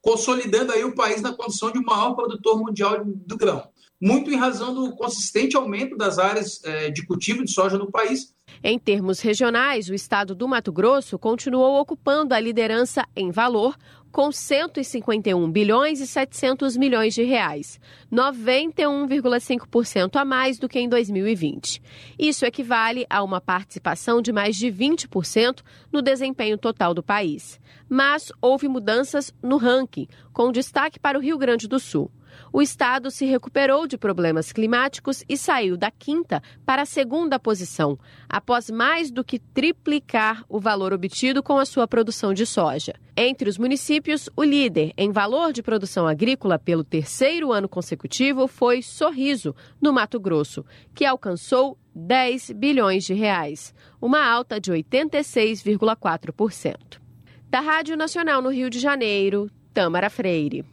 consolidando aí o país na condição de maior produtor mundial do grão. Muito em razão do consistente aumento das áreas eh, de cultivo de soja no país. Em termos regionais, o estado do Mato Grosso continuou ocupando a liderança em valor, com 151 bilhões e 700 milhões de reais, 91,5% a mais do que em 2020. Isso equivale a uma participação de mais de 20% no desempenho total do país. Mas houve mudanças no ranking, com destaque para o Rio Grande do Sul o estado se recuperou de problemas climáticos e saiu da quinta para a segunda posição, após mais do que triplicar o valor obtido com a sua produção de soja. Entre os municípios, o líder em valor de produção agrícola pelo terceiro ano consecutivo foi Sorriso, no Mato Grosso, que alcançou 10 bilhões de reais, uma alta de 86,4%. Da Rádio Nacional no Rio de Janeiro, Tâmara Freire.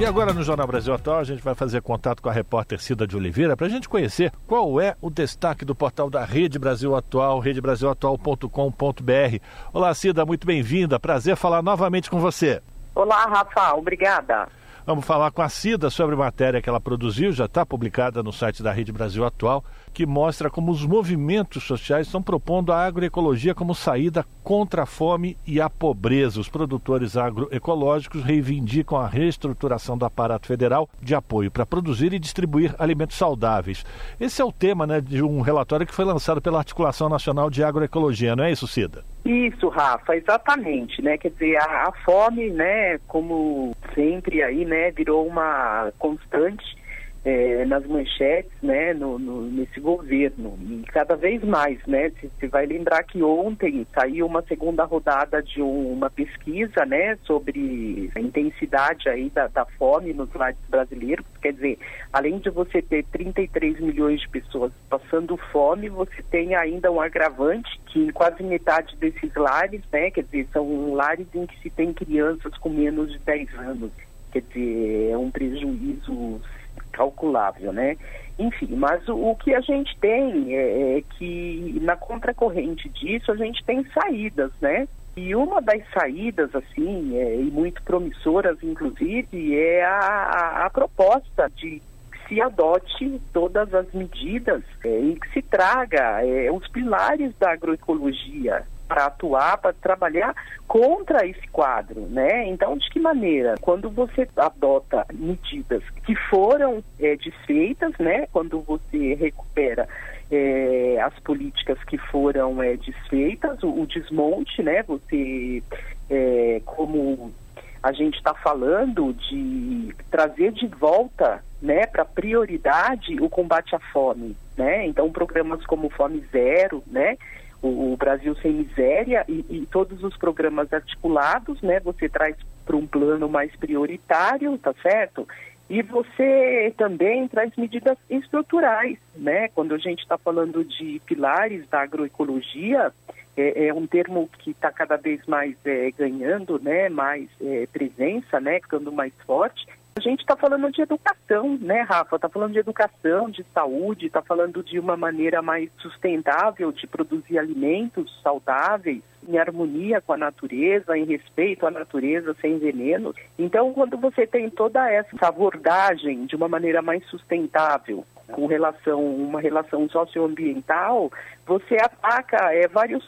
E agora no Jornal Brasil Atual a gente vai fazer contato com a repórter Cida de Oliveira para a gente conhecer qual é o destaque do portal da Rede Brasil Atual, redebrasilatual.com.br. Olá Cida, muito bem-vinda, prazer falar novamente com você. Olá Rafa, obrigada. Vamos falar com a Cida sobre a matéria que ela produziu, já está publicada no site da Rede Brasil Atual, que mostra como os movimentos sociais estão propondo a agroecologia como saída contra a fome e a pobreza. Os produtores agroecológicos reivindicam a reestruturação do aparato federal de apoio para produzir e distribuir alimentos saudáveis. Esse é o tema né, de um relatório que foi lançado pela Articulação Nacional de Agroecologia, não é isso, Cida? Isso, Rafa, exatamente, né? Quer dizer, a, a fome, né, como sempre aí, né, virou uma constante é, nas manchetes, né, no, no, nesse governo. E cada vez mais, né, você vai lembrar que ontem saiu uma segunda rodada de um, uma pesquisa, né, sobre a intensidade aí da, da fome nos lares brasileiros. Quer dizer, além de você ter 33 milhões de pessoas passando fome, você tem ainda um agravante que em quase metade desses lares, né, quer dizer, são lares em que se tem crianças com menos de 10 anos. Quer dizer, é um prejuízo calculável, né? Enfim, mas o, o que a gente tem é, é, que na contracorrente disso a gente tem saídas, né? E uma das saídas, assim, é, e muito promissoras, inclusive, é a, a, a proposta de se adote todas as medidas é, e que se traga é, os pilares da agroecologia, para atuar, para trabalhar contra esse quadro, né? Então, de que maneira? Quando você adota medidas que foram é, desfeitas, né? Quando você recupera é, as políticas que foram é, desfeitas, o, o, desmonte, né? Você, é, como a gente está falando de trazer de volta né, para prioridade o combate à fome. Né? Então, programas como Fome Zero, né, o, Brasil Sem Miséria e, e, todos os programas articulados, né? Você traz para um plano mais prioritário, tá certo? E você também traz medidas estruturais, né? Quando a gente está falando de pilares da agroecologia, é, é um termo que está cada vez mais é, ganhando, né? Mais é, presença, né? Ficando mais forte. A gente está falando de educação, né, Rafa? Está falando de educação, de saúde, está falando de uma maneira mais sustentável de produzir alimentos saudáveis, em harmonia com a natureza, em respeito à natureza, sem veneno. Então, quando você tem toda essa abordagem de uma maneira mais sustentável, com relação uma relação socioambiental, você ataca é, vários,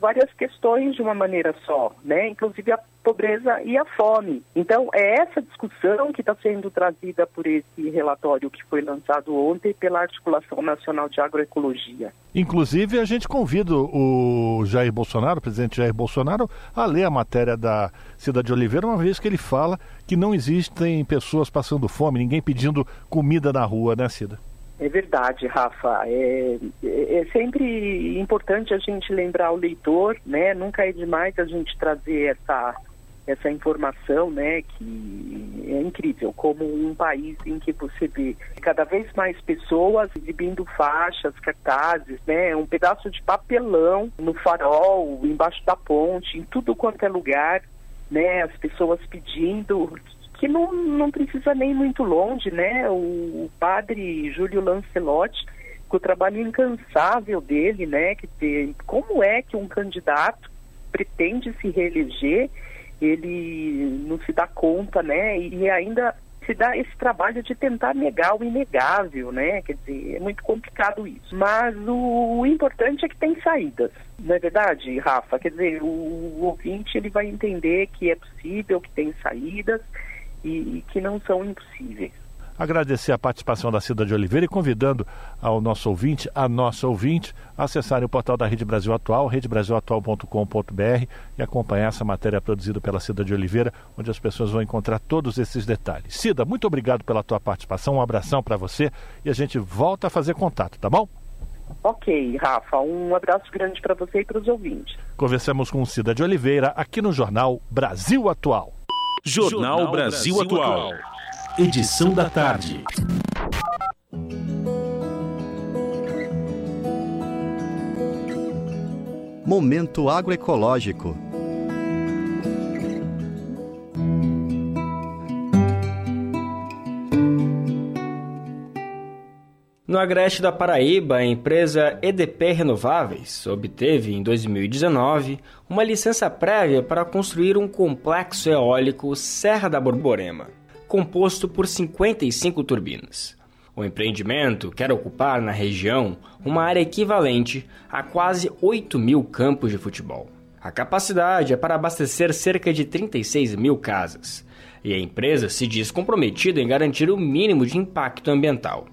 várias questões de uma maneira só, né? Inclusive a pobreza e a fome. Então, é essa discussão que está sendo trazida por esse relatório que foi lançado ontem pela Articulação Nacional de Agroecologia. Inclusive, a gente convida o Jair Bolsonaro, o presidente Jair Bolsonaro, a ler a matéria da Cidade de Oliveira, uma vez que ele fala que não existem pessoas passando fome, ninguém pedindo comida na rua, né, Cida? É verdade, Rafa. É, é, sempre importante a gente lembrar o leitor, né? Nunca é demais a gente trazer essa essa informação, né, que é incrível, como um país em que você vê cada vez mais pessoas exibindo faixas, cartazes, né, um pedaço de papelão no farol, embaixo da ponte, em tudo quanto é lugar, né, as pessoas pedindo que não, não precisa nem muito longe, né, o padre Júlio Lancelotti, com o trabalho incansável dele, né, que tem, como é que um candidato pretende se reeleger ele não se dá conta, né? E ainda se dá esse trabalho de tentar negar o inegável, né? Quer dizer, é muito complicado isso. Mas o, importante é que tem saídas, não é verdade, Rafa? Quer dizer, o, ouvinte ele vai entender que é possível, que tem saídas e que não são impossíveis agradecer a participação da Cida de Oliveira e convidando ao nosso ouvinte, a nossa ouvinte, a acessarem o portal da Rede Brasil Atual, redebrasilatual.com.br e acompanhar essa matéria produzida pela Cida de Oliveira, onde as pessoas vão encontrar todos esses detalhes. Cida, muito obrigado pela tua participação, um abração para você e a gente volta a fazer contato, tá bom? Ok, Rafa, um abraço grande para você e para os ouvintes. Conversamos com Cida de Oliveira aqui no Jornal Brasil Atual. Jornal, Jornal Brasil, Brasil Atual. Atual edição da tarde. Momento agroecológico. No agreste da Paraíba, a empresa EDP Renováveis obteve em 2019 uma licença prévia para construir um complexo eólico Serra da Borborema composto por 55 turbinas. O empreendimento quer ocupar na região uma área equivalente a quase 8 mil campos de futebol. A capacidade é para abastecer cerca de 36 mil casas, e a empresa se diz comprometida em garantir o mínimo de impacto ambiental.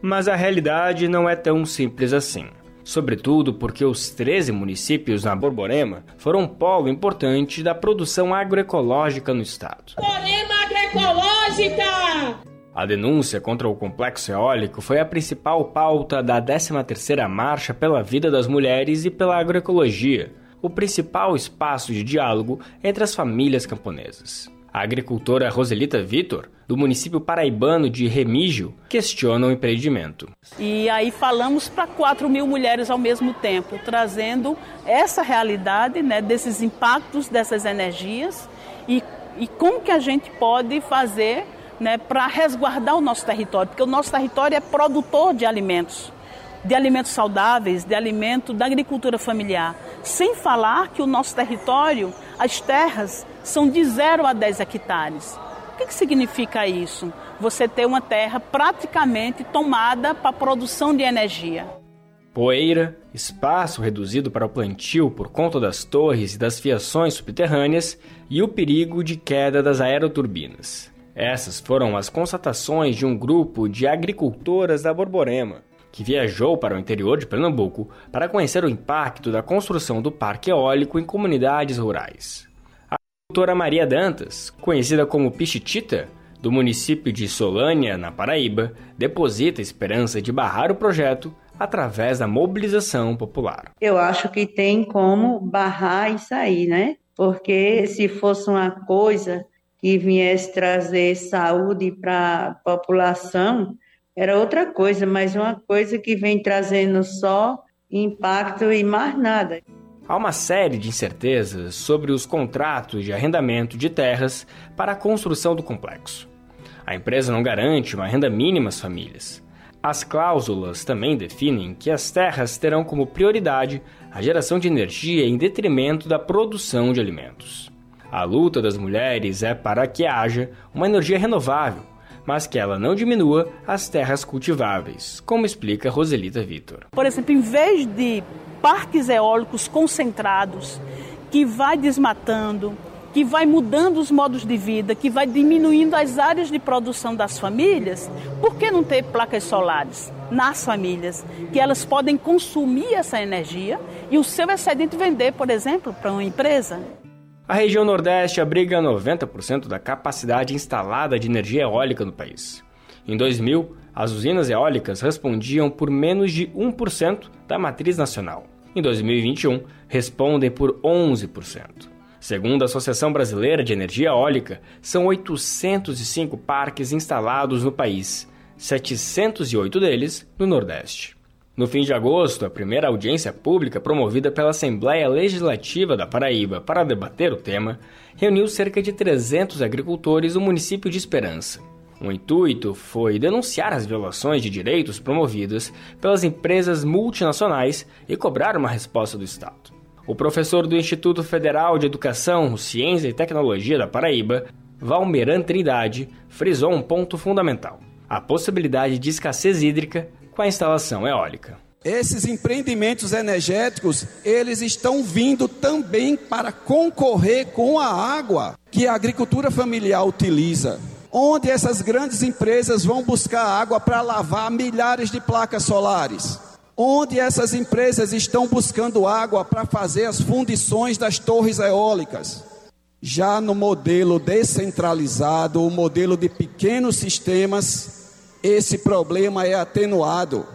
Mas a realidade não é tão simples assim. Sobretudo porque os 13 municípios na Borborema foram um polo importante da produção agroecológica no estado. Borborema agroecológica! A denúncia contra o complexo eólico foi a principal pauta da 13ª Marcha pela Vida das Mulheres e pela Agroecologia, o principal espaço de diálogo entre as famílias camponesas. A agricultora Roselita Vitor, do município paraibano de Remígio, questiona o empreendimento. E aí falamos para 4 mil mulheres ao mesmo tempo, trazendo essa realidade né, desses impactos dessas energias e e como que a gente pode fazer né, para resguardar o nosso território, porque o nosso território é produtor de alimentos, de alimentos saudáveis, de alimento da agricultura familiar. Sem falar que o nosso território, as terras, são de 0 a 10 hectares. O que, que significa isso? Você ter uma terra praticamente tomada para a produção de energia. Poeira, espaço reduzido para o plantio por conta das torres e das fiações subterrâneas e o perigo de queda das aeroturbinas. Essas foram as constatações de um grupo de agricultoras da Borborema, que viajou para o interior de Pernambuco para conhecer o impacto da construção do parque eólico em comunidades rurais. A agricultora Maria Dantas, conhecida como Pichitita, do município de Solânia, na Paraíba, deposita esperança de barrar o projeto através da mobilização popular. Eu acho que tem como barrar isso aí, né? Porque se fosse uma coisa que viesse trazer saúde para a população, era outra coisa, mas uma coisa que vem trazendo só impacto e mais nada. Há uma série de incertezas sobre os contratos de arrendamento de terras para a construção do complexo. A empresa não garante uma renda mínima às famílias. As cláusulas também definem que as terras terão como prioridade a geração de energia em detrimento da produção de alimentos. A luta das mulheres é para que haja uma energia renovável, mas que ela não diminua as terras cultiváveis, como explica Roselita Vitor. Por exemplo, em vez de parques eólicos concentrados que vai desmatando, que vai mudando os modos de vida, que vai diminuindo as áreas de produção das famílias, por que não ter placas solares nas famílias, que elas podem consumir essa energia e o seu excedente vender, por exemplo, para uma empresa? A região Nordeste abriga 90% da capacidade instalada de energia eólica no país. Em 2000, as usinas eólicas respondiam por menos de 1% da matriz nacional. Em 2021, respondem por 11%. Segundo a Associação Brasileira de Energia Eólica, são 805 parques instalados no país, 708 deles no Nordeste. No fim de agosto, a primeira audiência pública promovida pela Assembleia Legislativa da Paraíba para debater o tema reuniu cerca de 300 agricultores do município de Esperança. O intuito foi denunciar as violações de direitos promovidas pelas empresas multinacionais e cobrar uma resposta do Estado. O professor do Instituto Federal de Educação, Ciência e Tecnologia da Paraíba, Valmeran Trindade, frisou um ponto fundamental: a possibilidade de escassez hídrica com a instalação eólica. Esses empreendimentos energéticos, eles estão vindo também para concorrer com a água que a agricultura familiar utiliza onde essas grandes empresas vão buscar água para lavar milhares de placas solares, onde essas empresas estão buscando água para fazer as fundições das torres eólicas. Já no modelo descentralizado, o modelo de pequenos sistemas, esse problema é atenuado,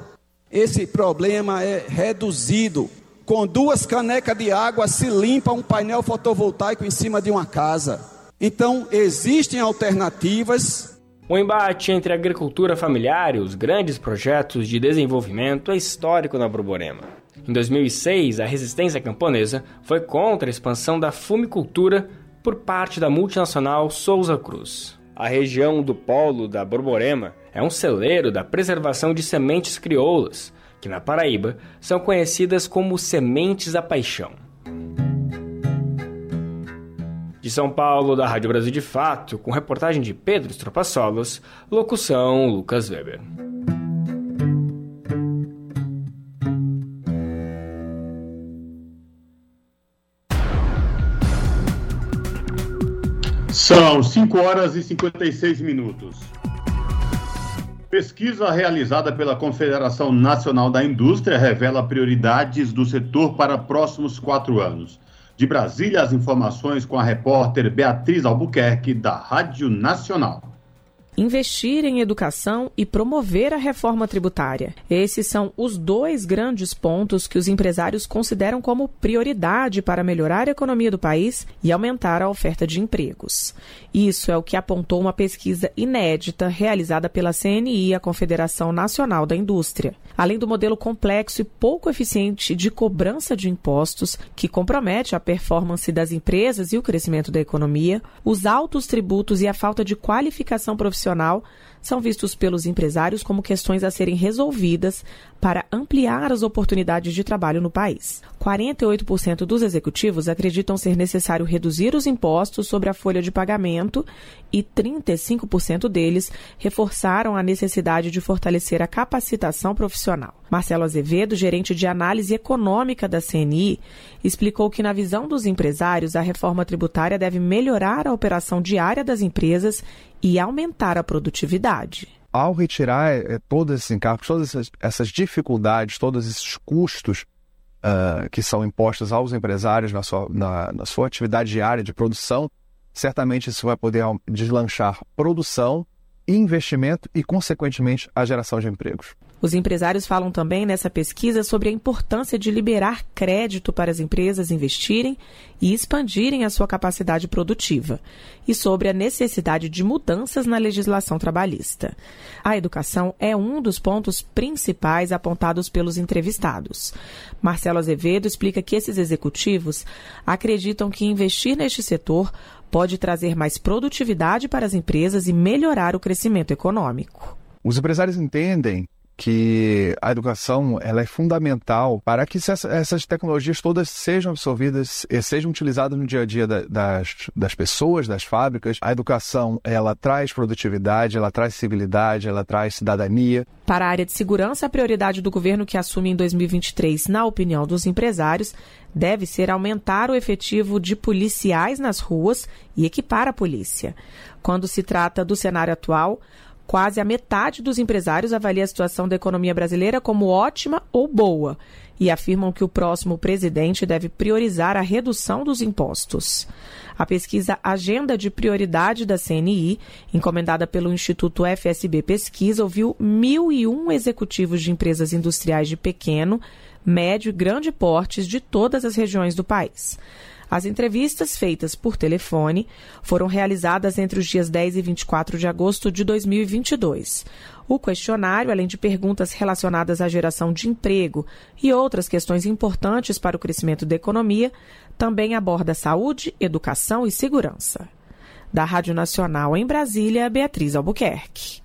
esse problema é reduzido. Com duas canecas de água se limpa um painel fotovoltaico em cima de uma casa. Então, existem alternativas. O embate entre a agricultura familiar e os grandes projetos de desenvolvimento é histórico na Borborema. Em 2006, a resistência camponesa foi contra a expansão da fumicultura por parte da multinacional Souza Cruz. A região do polo da Borborema é um celeiro da preservação de sementes crioulas, que na Paraíba são conhecidas como sementes da paixão. De São Paulo, da Rádio Brasil de Fato, com reportagem de Pedro Estropassolos, locução Lucas Weber. São 5 horas e 56 minutos. Pesquisa realizada pela Confederação Nacional da Indústria revela prioridades do setor para próximos quatro anos. De Brasília, as informações com a repórter Beatriz Albuquerque, da Rádio Nacional investir em educação e promover a reforma tributária. Esses são os dois grandes pontos que os empresários consideram como prioridade para melhorar a economia do país e aumentar a oferta de empregos. Isso é o que apontou uma pesquisa inédita realizada pela CNI, a Confederação Nacional da Indústria. Além do modelo complexo e pouco eficiente de cobrança de impostos, que compromete a performance das empresas e o crescimento da economia, os altos tributos e a falta de qualificação profissional profissional são vistos pelos empresários como questões a serem resolvidas para ampliar as oportunidades de trabalho no país. 48% dos executivos acreditam ser necessário reduzir os impostos sobre a folha de pagamento e 35% deles reforçaram a necessidade de fortalecer a capacitação profissional. Marcelo Azevedo, gerente de análise econômica da CNI, explicou que, na visão dos empresários, a reforma tributária deve melhorar a operação diária das empresas e aumentar a produtividade. Ao retirar é, todos esses encargos, todas essas, essas dificuldades, todos esses custos uh, que são impostos aos empresários na sua, na, na sua atividade diária de produção, certamente isso vai poder deslanchar produção, investimento e, consequentemente, a geração de empregos. Os empresários falam também nessa pesquisa sobre a importância de liberar crédito para as empresas investirem e expandirem a sua capacidade produtiva e sobre a necessidade de mudanças na legislação trabalhista. A educação é um dos pontos principais apontados pelos entrevistados. Marcelo Azevedo explica que esses executivos acreditam que investir neste setor pode trazer mais produtividade para as empresas e melhorar o crescimento econômico. Os empresários entendem que a educação ela é fundamental para que essas tecnologias todas sejam absorvidas e sejam utilizadas no dia a dia das, das pessoas, das fábricas. A educação ela traz produtividade, ela traz civilidade, ela traz cidadania. Para a área de segurança, a prioridade do governo que assume em 2023, na opinião dos empresários, deve ser aumentar o efetivo de policiais nas ruas e equipar a polícia. Quando se trata do cenário atual, Quase a metade dos empresários avalia a situação da economia brasileira como ótima ou boa e afirmam que o próximo presidente deve priorizar a redução dos impostos. A pesquisa Agenda de Prioridade da CNI, encomendada pelo Instituto FSB Pesquisa, ouviu 1.001 executivos de empresas industriais de pequeno, médio e grande portes de todas as regiões do país. As entrevistas feitas por telefone foram realizadas entre os dias 10 e 24 de agosto de 2022. O questionário, além de perguntas relacionadas à geração de emprego e outras questões importantes para o crescimento da economia, também aborda saúde, educação e segurança. Da Rádio Nacional em Brasília, Beatriz Albuquerque.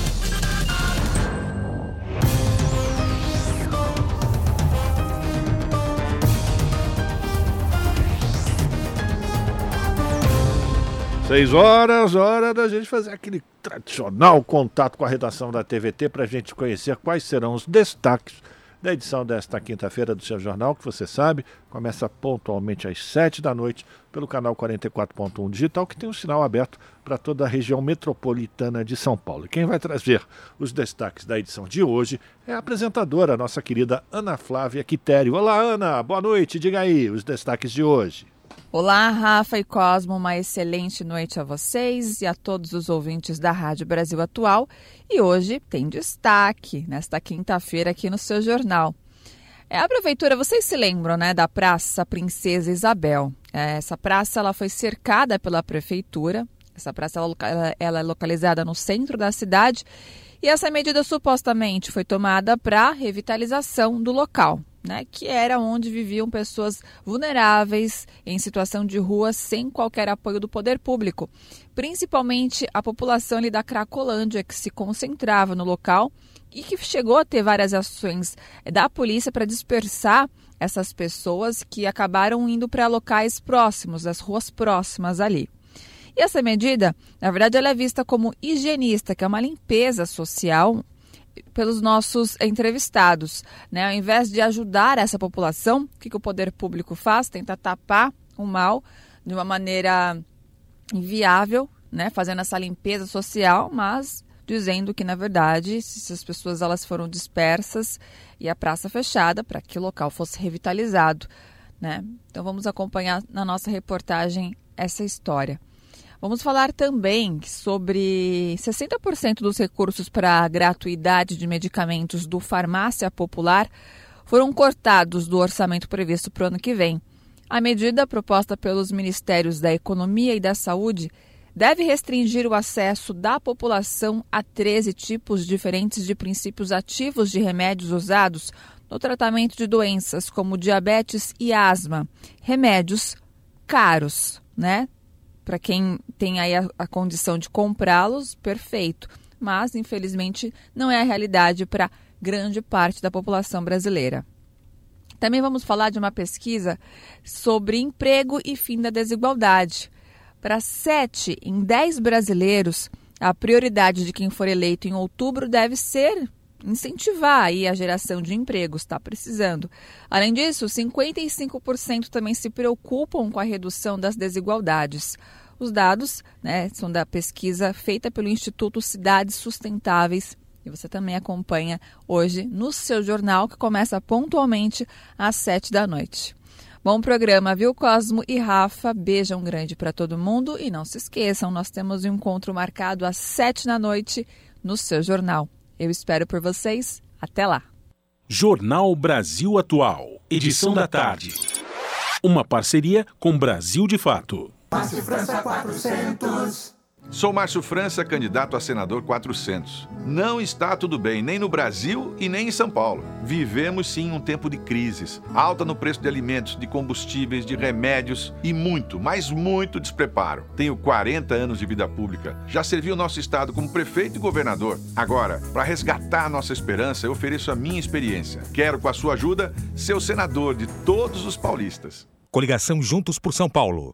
Seis horas, hora da gente fazer aquele tradicional contato com a redação da TVT para a gente conhecer quais serão os destaques da edição desta quinta-feira do seu jornal, que você sabe, começa pontualmente às 7 da noite pelo canal 44.1 Digital, que tem um sinal aberto para toda a região metropolitana de São Paulo. E quem vai trazer os destaques da edição de hoje é a apresentadora, nossa querida Ana Flávia Quitério. Olá, Ana, boa noite, diga aí os destaques de hoje. Olá, Rafa e Cosmo, uma excelente noite a vocês e a todos os ouvintes da Rádio Brasil Atual. E hoje tem destaque nesta quinta-feira aqui no seu jornal. É a prefeitura, vocês se lembram, né, da Praça Princesa Isabel? É, essa praça ela foi cercada pela prefeitura. Essa praça ela, ela é localizada no centro da cidade e essa medida supostamente foi tomada para revitalização do local né, que era onde viviam pessoas vulneráveis em situação de rua sem qualquer apoio do poder público, principalmente a população ali da Cracolândia que se concentrava no local e que chegou a ter várias ações da polícia para dispersar essas pessoas que acabaram indo para locais próximos, as ruas próximas ali. E essa medida, na verdade, ela é vista como higienista, que é uma limpeza social pelos nossos entrevistados. Né? Ao invés de ajudar essa população, o que, que o poder público faz? Tenta tapar o mal de uma maneira inviável, né? fazendo essa limpeza social, mas dizendo que, na verdade, se as pessoas elas foram dispersas e a praça fechada para que o local fosse revitalizado. Né? Então vamos acompanhar na nossa reportagem essa história. Vamos falar também sobre 60% dos recursos para a gratuidade de medicamentos do Farmácia Popular foram cortados do orçamento previsto para o ano que vem. A medida proposta pelos Ministérios da Economia e da Saúde deve restringir o acesso da população a 13 tipos diferentes de princípios ativos de remédios usados no tratamento de doenças como diabetes e asma. Remédios caros, né? Para quem tem aí a, a condição de comprá-los, perfeito. Mas, infelizmente, não é a realidade para grande parte da população brasileira. Também vamos falar de uma pesquisa sobre emprego e fim da desigualdade. Para 7 em 10 brasileiros, a prioridade de quem for eleito em outubro deve ser incentivar aí a geração de empregos, está precisando. Além disso, 55% também se preocupam com a redução das desigualdades. Os dados né, são da pesquisa feita pelo Instituto Cidades Sustentáveis e você também acompanha hoje no seu jornal, que começa pontualmente às sete da noite. Bom programa, viu, Cosmo e Rafa? Beijão grande para todo mundo e não se esqueçam, nós temos um encontro marcado às sete da noite no seu jornal. Eu espero por vocês. Até lá. Jornal Brasil Atual, edição da tarde. Uma parceria com Brasil de Fato. Passe França 400. Sou Márcio França, candidato a senador 400. Não está tudo bem, nem no Brasil e nem em São Paulo. Vivemos sim um tempo de crises. Alta no preço de alimentos, de combustíveis, de remédios e muito, mas muito despreparo. Tenho 40 anos de vida pública. Já servi o nosso estado como prefeito e governador. Agora, para resgatar nossa esperança, eu ofereço a minha experiência. Quero, com a sua ajuda, ser o senador de todos os paulistas. Coligação Juntos por São Paulo.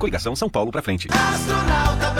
Coligação São Paulo pra frente. Astronauta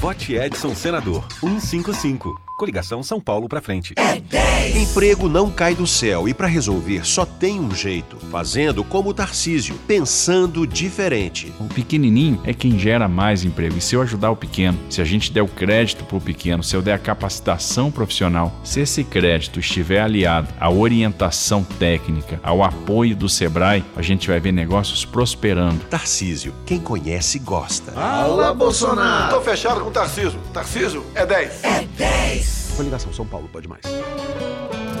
Vote Edson Senador 155. Coligação São Paulo pra frente. Emprego não cai do céu e para resolver só tem um jeito: fazendo como o Tarcísio, pensando diferente. O pequenininho é quem gera mais emprego. E se eu ajudar o pequeno, se a gente der o crédito para o pequeno, se eu der a capacitação profissional, se esse crédito estiver aliado à orientação técnica, ao apoio do Sebrae, a gente vai ver negócios prosperando. Tarcísio, quem conhece gosta. Fala, Bolsonaro! Tô fechado com o Tarcísio. Tarcísio é 10. É 10. Coligação São Paulo pode mais.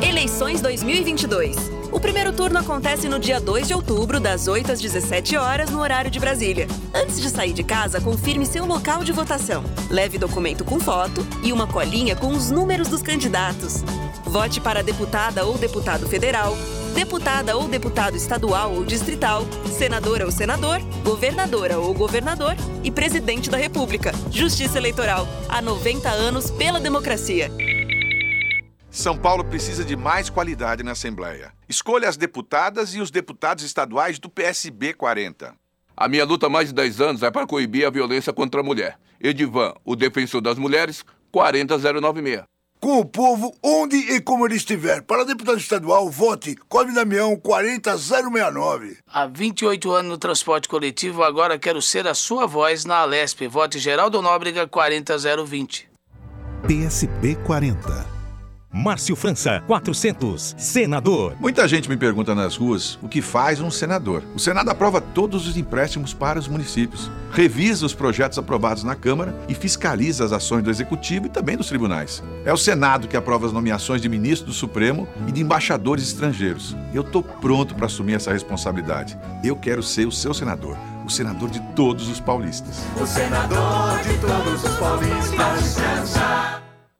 Eleições 2022. O primeiro turno acontece no dia 2 de outubro, das 8 às 17 horas, no horário de Brasília. Antes de sair de casa, confirme seu local de votação. Leve documento com foto e uma colinha com os números dos candidatos. Vote para deputada ou deputado federal, deputada ou deputado estadual ou distrital, senadora ou senador, governadora ou governador e presidente da República. Justiça Eleitoral. Há 90 anos pela democracia. São Paulo precisa de mais qualidade na Assembleia. Escolha as deputadas e os deputados estaduais do PSB 40. A minha luta há mais de 10 anos é para coibir a violência contra a mulher. Edivan, o defensor das mulheres, 40096. Com o povo, onde e como ele estiver. Para deputado estadual, vote Cosme Damião 40069. Há 28 anos no transporte coletivo, agora quero ser a sua voz na Alesp. Vote Geraldo Nóbrega 40020. PSB 40. Márcio França, 400, senador. Muita gente me pergunta nas ruas o que faz um senador. O Senado aprova todos os empréstimos para os municípios, revisa os projetos aprovados na Câmara e fiscaliza as ações do Executivo e também dos tribunais. É o Senado que aprova as nomeações de ministro do Supremo e de embaixadores estrangeiros. Eu estou pronto para assumir essa responsabilidade. Eu quero ser o seu senador, o senador de todos os paulistas. O senador de todos os paulistas.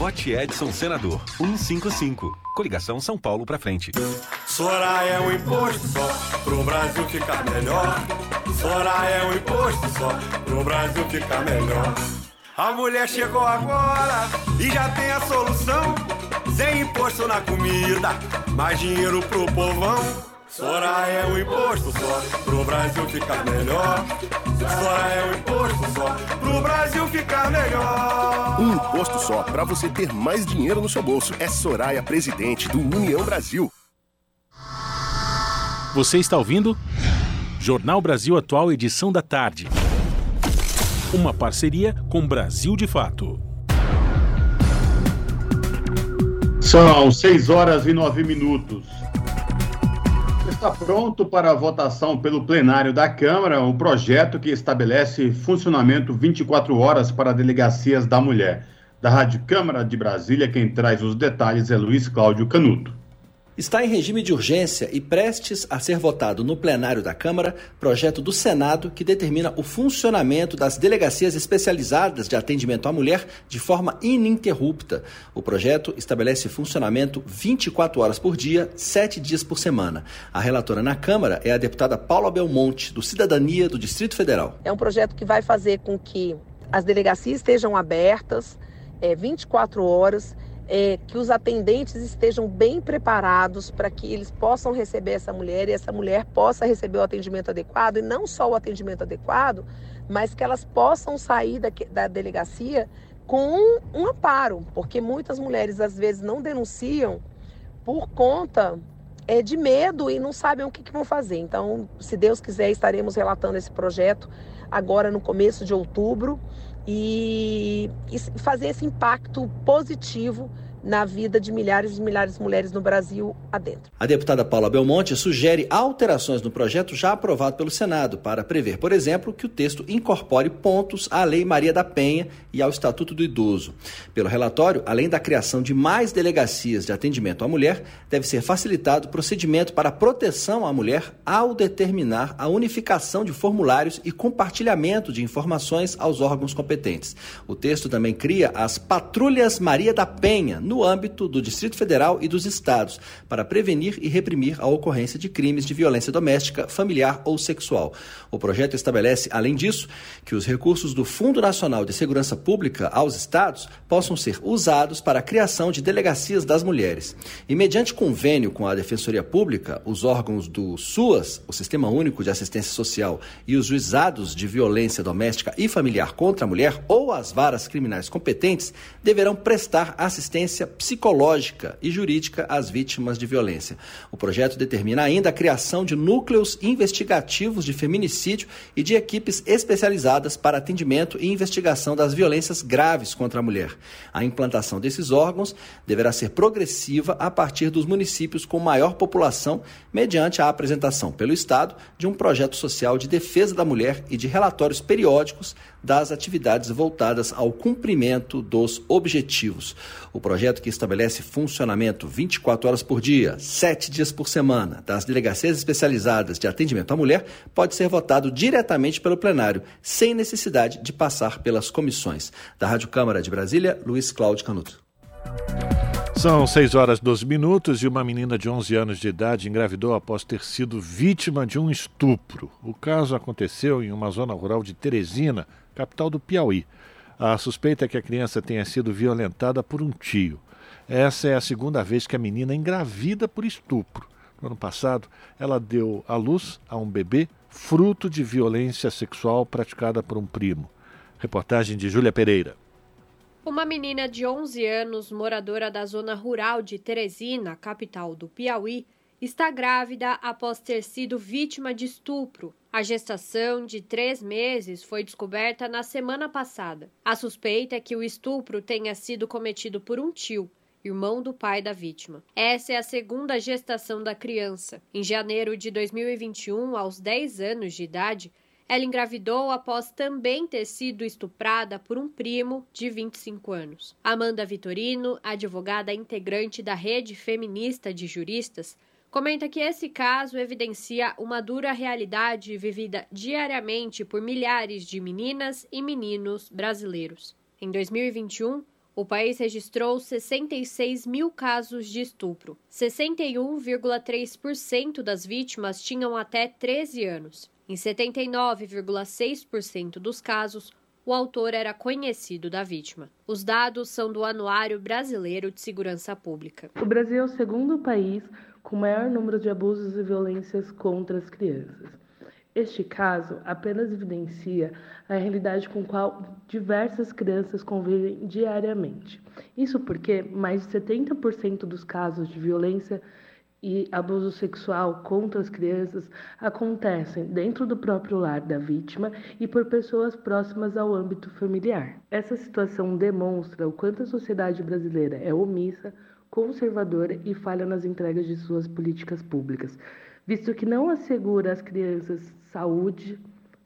Vote Edson Senador 155. Coligação São Paulo pra frente. Soraya é um imposto só, pro Brasil ficar melhor. Soraya é um imposto só, pro Brasil ficar melhor. A mulher chegou agora e já tem a solução. Sem imposto na comida, mais dinheiro pro povão. Soraya é um imposto só, pro Brasil ficar melhor. Soraya é um imposto só, pro Brasil ficar melhor. Um imposto só para você ter mais dinheiro no seu bolso. É Soraya, presidente do União Brasil. Você está ouvindo? Jornal Brasil Atual, edição da tarde. Uma parceria com Brasil de Fato. São 6 horas e 9 minutos. Está pronto para votação pelo plenário da Câmara o projeto que estabelece funcionamento 24 horas para delegacias da mulher. Da Rádio Câmara de Brasília, quem traz os detalhes é Luiz Cláudio Canuto está em regime de urgência e prestes a ser votado no plenário da Câmara projeto do Senado que determina o funcionamento das delegacias especializadas de atendimento à mulher de forma ininterrupta. O projeto estabelece funcionamento 24 horas por dia, 7 dias por semana. A relatora na Câmara é a deputada Paula Belmonte, do Cidadania do Distrito Federal. É um projeto que vai fazer com que as delegacias estejam abertas é, 24 horas é, que os atendentes estejam bem preparados para que eles possam receber essa mulher e essa mulher possa receber o atendimento adequado e não só o atendimento adequado, mas que elas possam sair da, da delegacia com um, um amparo, porque muitas mulheres às vezes não denunciam por conta é, de medo e não sabem o que, que, vão fazer. Então, se Deus quiser, estaremos relatando esse projeto agora no começo de outubro e, fazer esse impacto positivo na vida de milhares e milhares de mulheres no Brasil adentro. A deputada Paula Belmonte sugere alterações no projeto já aprovado pelo Senado para prever, por exemplo, que o texto incorpore pontos à Lei Maria da Penha e ao Estatuto do Idoso. Pelo relatório, além da criação de mais delegacias de atendimento à mulher, deve ser facilitado o procedimento para proteção à mulher ao determinar a unificação de formulários e compartilhamento de informações aos órgãos competentes. O texto também cria as Patrulhas Maria da Penha no âmbito do Distrito Federal e dos estados, para prevenir e reprimir a ocorrência de crimes de violência doméstica, familiar ou sexual. O projeto estabelece, além disso, que os recursos do Fundo Nacional de Segurança Pública aos estados possam ser usados para a criação de delegacias das mulheres. E, mediante convênio com a Defensoria Pública, os órgãos do SUAS, o Sistema Único de Assistência Social, e os juizados de violência doméstica e familiar contra a mulher ou as varas criminais competentes deverão prestar assistência assistência psicológica e jurídica às vítimas de violência. O projeto determina ainda a criação de núcleos investigativos de feminicídio e de equipes especializadas para atendimento e investigação das violências graves contra a mulher. A implantação desses órgãos deverá ser progressiva a partir dos municípios com maior população, mediante a apresentação pelo Estado de um projeto social de defesa da mulher e de relatórios periódicos das atividades voltadas ao cumprimento dos objetivos. O projeto que estabelece funcionamento 24 horas por dia, 7 dias por semana, das delegacias especializadas de atendimento à mulher pode ser votado diretamente pelo plenário, sem necessidade de passar pelas comissões. Da Rádio Câmara de Brasília, Luiz Cláudio Canuto. São 6 horas 12 minutos e uma menina de 11 anos de idade engravidou após ter sido vítima de um estupro. O caso aconteceu em uma zona rural de Teresina, capital do Piauí. A suspeita é que a criança tenha sido violentada por um tio. Essa é a segunda vez que a menina engravida por estupro. No ano passado, ela deu à luz a um bebê fruto de violência sexual praticada por um primo. Reportagem de Júlia Pereira. Uma menina de 11 anos, moradora da zona rural de Teresina, capital do Piauí, está grávida após ter sido vítima de estupro. A gestação de três meses foi descoberta na semana passada. A suspeita é que o estupro tenha sido cometido por um tio, irmão do pai da vítima. Essa é a segunda gestação da criança. Em janeiro de 2021, aos 10 anos de idade, ela engravidou após também ter sido estuprada por um primo de 25 anos. Amanda Vitorino, advogada integrante da rede feminista de juristas, comenta que esse caso evidencia uma dura realidade vivida diariamente por milhares de meninas e meninos brasileiros. Em 2021, o país registrou 66 mil casos de estupro. 61,3% das vítimas tinham até 13 anos. Em 79,6% dos casos, o autor era conhecido da vítima. Os dados são do Anuário Brasileiro de Segurança Pública. O Brasil é o segundo país com maior número de abusos e violências contra as crianças. Este caso apenas evidencia a realidade com qual diversas crianças convivem diariamente. Isso porque mais de 70% dos casos de violência e abuso sexual contra as crianças acontecem dentro do próprio lar da vítima e por pessoas próximas ao âmbito familiar. Essa situação demonstra o quanto a sociedade brasileira é omissa, conservadora e falha nas entregas de suas políticas públicas, visto que não assegura às crianças saúde,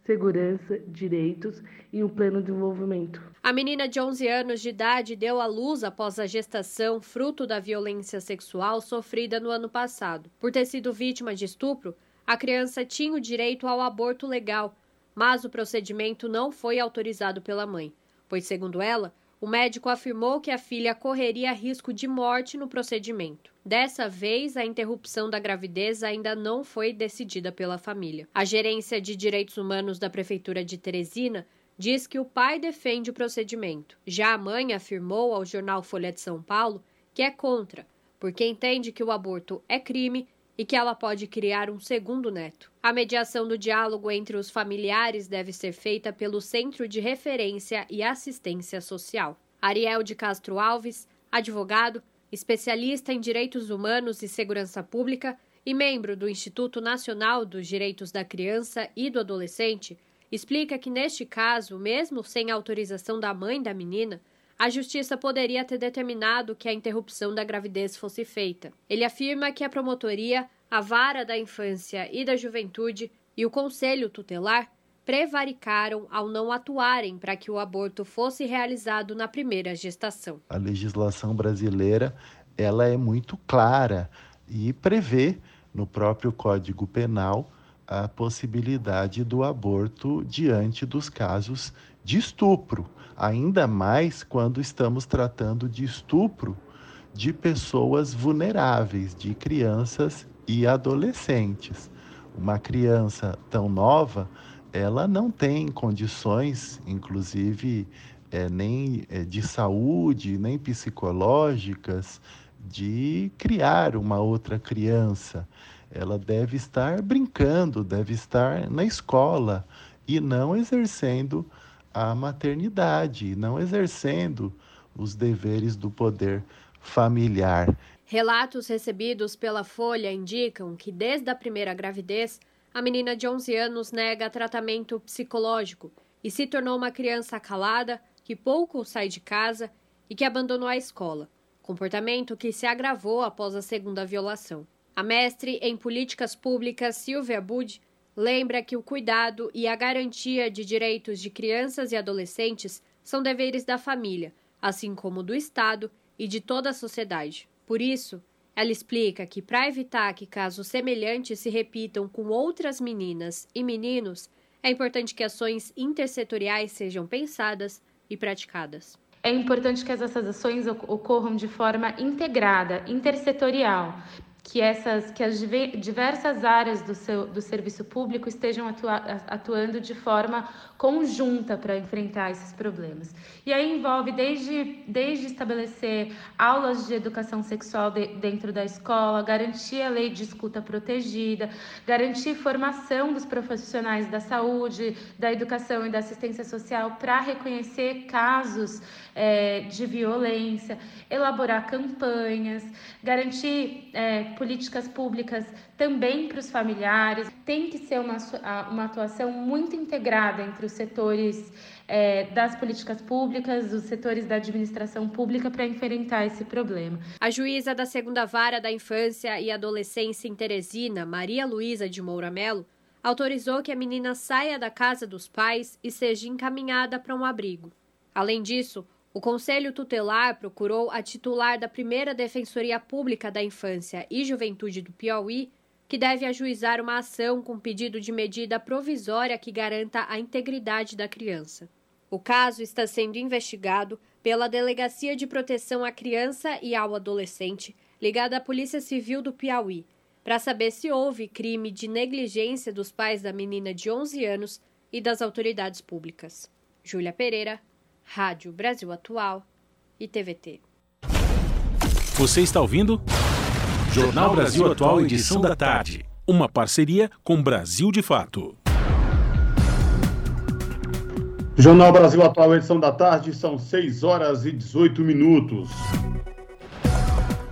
segurança, direitos e um pleno desenvolvimento. A menina de 11 anos de idade deu à luz após a gestação, fruto da violência sexual sofrida no ano passado. Por ter sido vítima de estupro, a criança tinha o direito ao aborto legal, mas o procedimento não foi autorizado pela mãe, pois, segundo ela, o médico afirmou que a filha correria risco de morte no procedimento. Dessa vez, a interrupção da gravidez ainda não foi decidida pela família. A gerência de direitos humanos da prefeitura de Teresina diz que o pai defende o procedimento. Já a mãe afirmou ao jornal Folha de São Paulo que é contra, porque entende que o aborto é crime e que ela pode criar um segundo neto. A mediação do diálogo entre os familiares deve ser feita pelo Centro de Referência e Assistência Social. Ariel de Castro Alves, advogado, especialista em direitos humanos e segurança pública e membro do Instituto Nacional dos Direitos da Criança e do Adolescente, explica que neste caso, mesmo sem autorização da mãe da menina, a justiça poderia ter determinado que a interrupção da gravidez fosse feita. Ele afirma que a promotoria, a vara da infância e da juventude e o conselho tutelar prevaricaram ao não atuarem para que o aborto fosse realizado na primeira gestação. A legislação brasileira, ela é muito clara e prevê no próprio Código Penal a possibilidade do aborto diante dos casos de estupro, ainda mais quando estamos tratando de estupro de pessoas vulneráveis, de crianças e adolescentes. Uma criança tão nova, ela não tem condições, inclusive é, nem é, de saúde, nem psicológicas, de criar uma outra criança. Ela deve estar brincando, deve estar na escola e não exercendo a maternidade, não exercendo os deveres do poder familiar. Relatos recebidos pela Folha indicam que desde a primeira gravidez, a menina de 11 anos nega tratamento psicológico e se tornou uma criança calada, que pouco sai de casa e que abandonou a escola, comportamento que se agravou após a segunda violação. A mestre em políticas públicas Silvia Bud lembra que o cuidado e a garantia de direitos de crianças e adolescentes são deveres da família, assim como do Estado e de toda a sociedade. Por isso, ela explica que, para evitar que casos semelhantes se repitam com outras meninas e meninos, é importante que ações intersetoriais sejam pensadas e praticadas. É importante que essas ações ocorram de forma integrada, intersetorial, que essas que as diversas áreas do, seu, do serviço público estejam atua, atuando de forma conjunta para enfrentar esses problemas. E aí envolve desde, desde estabelecer aulas de educação sexual de, dentro da escola, garantir a lei de escuta protegida, garantir formação dos profissionais da saúde, da educação e da assistência social para reconhecer casos é, de violência, elaborar campanhas, garantir é, políticas públicas também para os familiares. Tem que ser uma, uma atuação muito integrada entre os setores é, das políticas públicas, os setores da administração pública para enfrentar esse problema. A juíza da segunda vara da infância e adolescência em Teresina, Maria Luísa de Moura Melo, autorizou que a menina saia da casa dos pais e seja encaminhada para um abrigo. Além disso, o Conselho Tutelar procurou a titular da primeira Defensoria Pública da Infância e Juventude do Piauí, que deve ajuizar uma ação com pedido de medida provisória que garanta a integridade da criança. O caso está sendo investigado pela Delegacia de Proteção à Criança e ao Adolescente, ligada à Polícia Civil do Piauí, para saber se houve crime de negligência dos pais da menina de 11 anos e das autoridades públicas. Júlia Pereira, Rádio Brasil Atual e TVT. Você está ouvindo? Jornal Brasil Atual, edição da tarde. Uma parceria com Brasil de Fato. Jornal Brasil Atual, edição da tarde, são 6 horas e 18 minutos.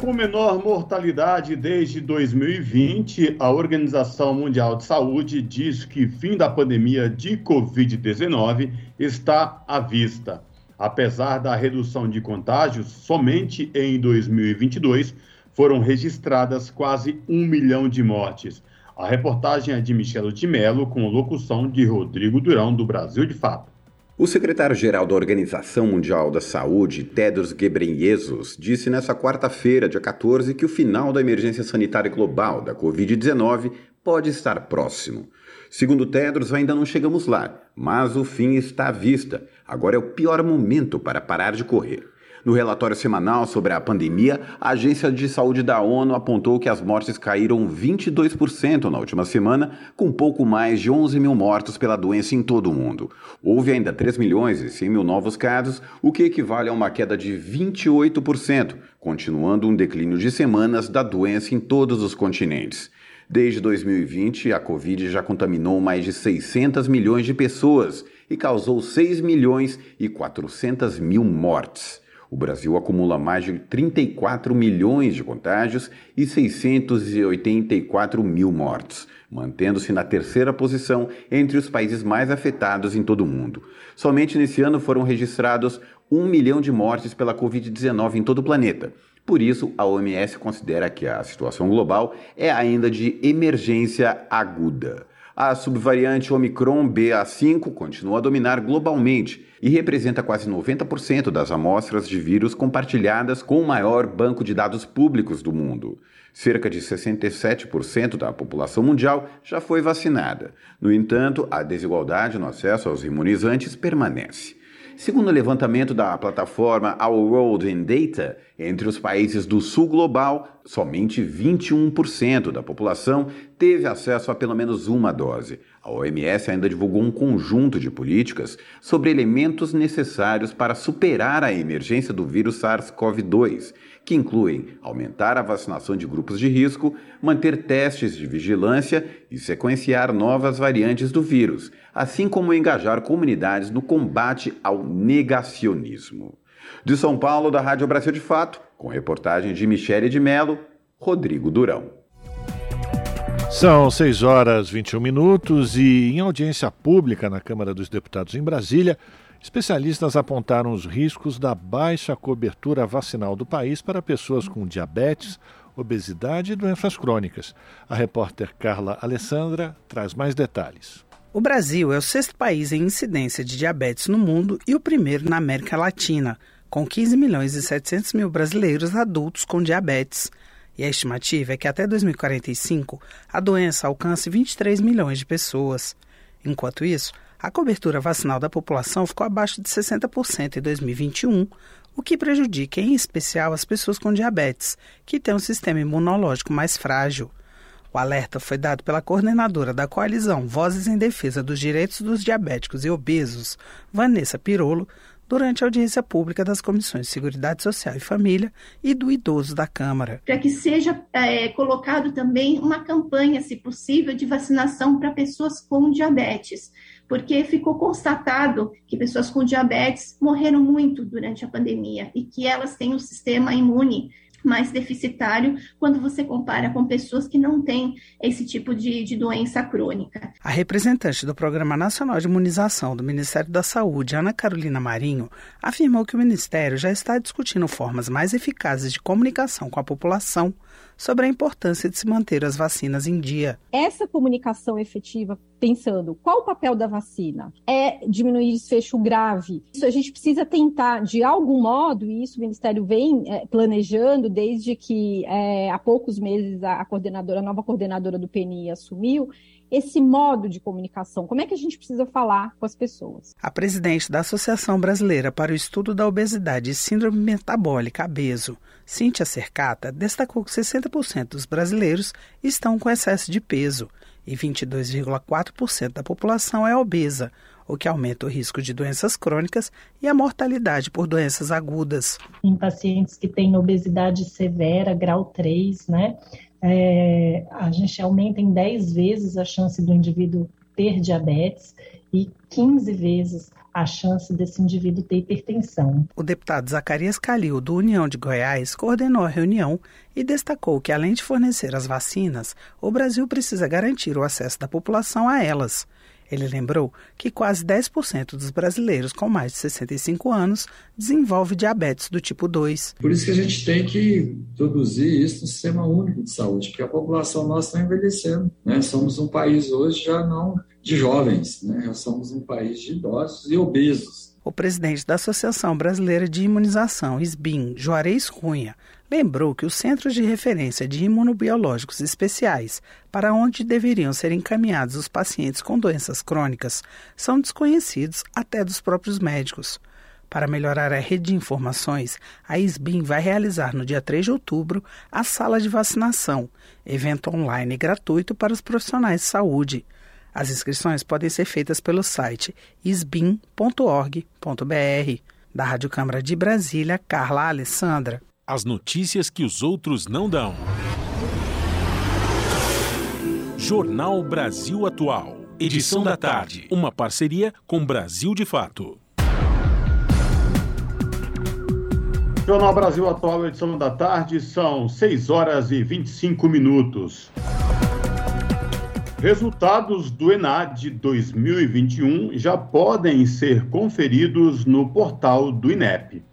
Com menor mortalidade desde 2020, a Organização Mundial de Saúde diz que fim da pandemia de Covid-19 está à vista. Apesar da redução de contágios, somente em 2022 foram registradas quase um milhão de mortes. A reportagem é de Michelo de Mello, com locução de Rodrigo Durão, do Brasil de Fato. O secretário-geral da Organização Mundial da Saúde, Tedros Ghebreyesus, disse nesta quarta-feira, dia 14, que o final da emergência sanitária global da Covid-19 pode estar próximo. Segundo Tedros, ainda não chegamos lá, mas o fim está à vista. Agora é o pior momento para parar de correr. No relatório semanal sobre a pandemia, a Agência de Saúde da ONU apontou que as mortes caíram 22% na última semana, com pouco mais de 11 mil mortos pela doença em todo o mundo. Houve ainda 3 milhões e 100 mil novos casos, o que equivale a uma queda de 28%, continuando um declínio de semanas da doença em todos os continentes. Desde 2020, a Covid já contaminou mais de 600 milhões de pessoas e causou 6 milhões e 400 mil mortes. O Brasil acumula mais de 34 milhões de contágios e 684 mil mortos, mantendo-se na terceira posição entre os países mais afetados em todo o mundo. Somente nesse ano foram registrados 1 milhão de mortes pela Covid-19 em todo o planeta. Por isso, a OMS considera que a situação global é ainda de emergência aguda. A subvariante Omicron BA5 continua a dominar globalmente e representa quase 90% das amostras de vírus compartilhadas com o maior banco de dados públicos do mundo. Cerca de 67% da população mundial já foi vacinada. No entanto, a desigualdade no acesso aos imunizantes permanece. Segundo o levantamento da plataforma Our World in Data, entre os países do sul global, somente 21% da população teve acesso a pelo menos uma dose. A OMS ainda divulgou um conjunto de políticas sobre elementos necessários para superar a emergência do vírus SARS-CoV-2 que incluem aumentar a vacinação de grupos de risco, manter testes de vigilância e sequenciar novas variantes do vírus, assim como engajar comunidades no combate ao negacionismo. De São Paulo, da Rádio Brasil de Fato, com reportagem de Michele de Mello, Rodrigo Durão. São 6 horas 21 minutos e, em audiência pública na Câmara dos Deputados em Brasília, Especialistas apontaram os riscos da baixa cobertura vacinal do país para pessoas com diabetes, obesidade e doenças crônicas. A repórter Carla Alessandra traz mais detalhes. O Brasil é o sexto país em incidência de diabetes no mundo e o primeiro na América Latina, com 15 milhões e 700 mil brasileiros adultos com diabetes. E a estimativa é que até 2045 a doença alcance 23 milhões de pessoas. Enquanto isso, a cobertura vacinal da população ficou abaixo de 60% em 2021, o que prejudica em especial as pessoas com diabetes, que têm um sistema imunológico mais frágil. O alerta foi dado pela coordenadora da coalizão Vozes em Defesa dos Direitos dos Diabéticos e Obesos, Vanessa Pirolo, durante a audiência pública das Comissões de Seguridade Social e Família e do Idoso da Câmara. Para que seja é, colocado também uma campanha, se possível, de vacinação para pessoas com diabetes, porque ficou constatado que pessoas com diabetes morreram muito durante a pandemia e que elas têm um sistema imune mais deficitário quando você compara com pessoas que não têm esse tipo de, de, doença crônica. A representante do Programa Nacional de Imunização do Ministério da Saúde, Ana Carolina Marinho, afirmou que o Ministério já está discutindo formas mais eficazes de comunicação com a população sobre a importância de se manter as vacinas em dia. Essa comunicação efetiva, pensando qual o papel da vacina? É diminuir desfecho grave. Isso a gente precisa tentar, de algum modo, e isso o Ministério vem é, planejando desde que é, há poucos meses a, a coordenadora, a nova coordenadora do PNI assumiu, esse modo de comunicação? Como é que a gente precisa falar com as pessoas? A presidente da Associação Brasileira para o Estudo da Obesidade e Síndrome Metabólica, ABESO, Cíntia Cercata, destacou que 60% dos brasileiros estão com excesso de peso e 22,4% da população é obesa, o que aumenta o risco de doenças crônicas e a mortalidade por doenças agudas. Em pacientes que têm obesidade severa, grau 3, né, é, a gente aumenta em 10 vezes a chance do indivíduo ter diabetes e 15 vezes a chance desse indivíduo ter hipertensão. O deputado Zacarias Calil, do União de Goiás, coordenou a reunião e destacou que, além de fornecer as vacinas, o Brasil precisa garantir o acesso da população a elas. Ele lembrou que quase 10% dos brasileiros com mais de 65 anos desenvolve diabetes do tipo 2. Por isso que a gente tem que introduzir isso no sistema único de saúde, porque a população nossa está envelhecendo. Né? Somos um país hoje já não de jovens, né? já somos um país de idosos e obesos. O presidente da Associação Brasileira de Imunização, SBIM, Juarez Cunha, lembrou que os centros de referência de imunobiológicos especiais, para onde deveriam ser encaminhados os pacientes com doenças crônicas, são desconhecidos até dos próprios médicos. Para melhorar a rede de informações, a SBIM vai realizar no dia 3 de outubro a sala de vacinação, evento online gratuito para os profissionais de saúde. As inscrições podem ser feitas pelo site sbim.org.br. Da Rádio Câmara de Brasília, Carla Alessandra. As notícias que os outros não dão. Jornal Brasil Atual. Edição da tarde. Uma parceria com Brasil de Fato. Jornal Brasil Atual, edição da tarde, são 6 horas e 25 minutos. Resultados do ENAD 2021 já podem ser conferidos no portal do INEP.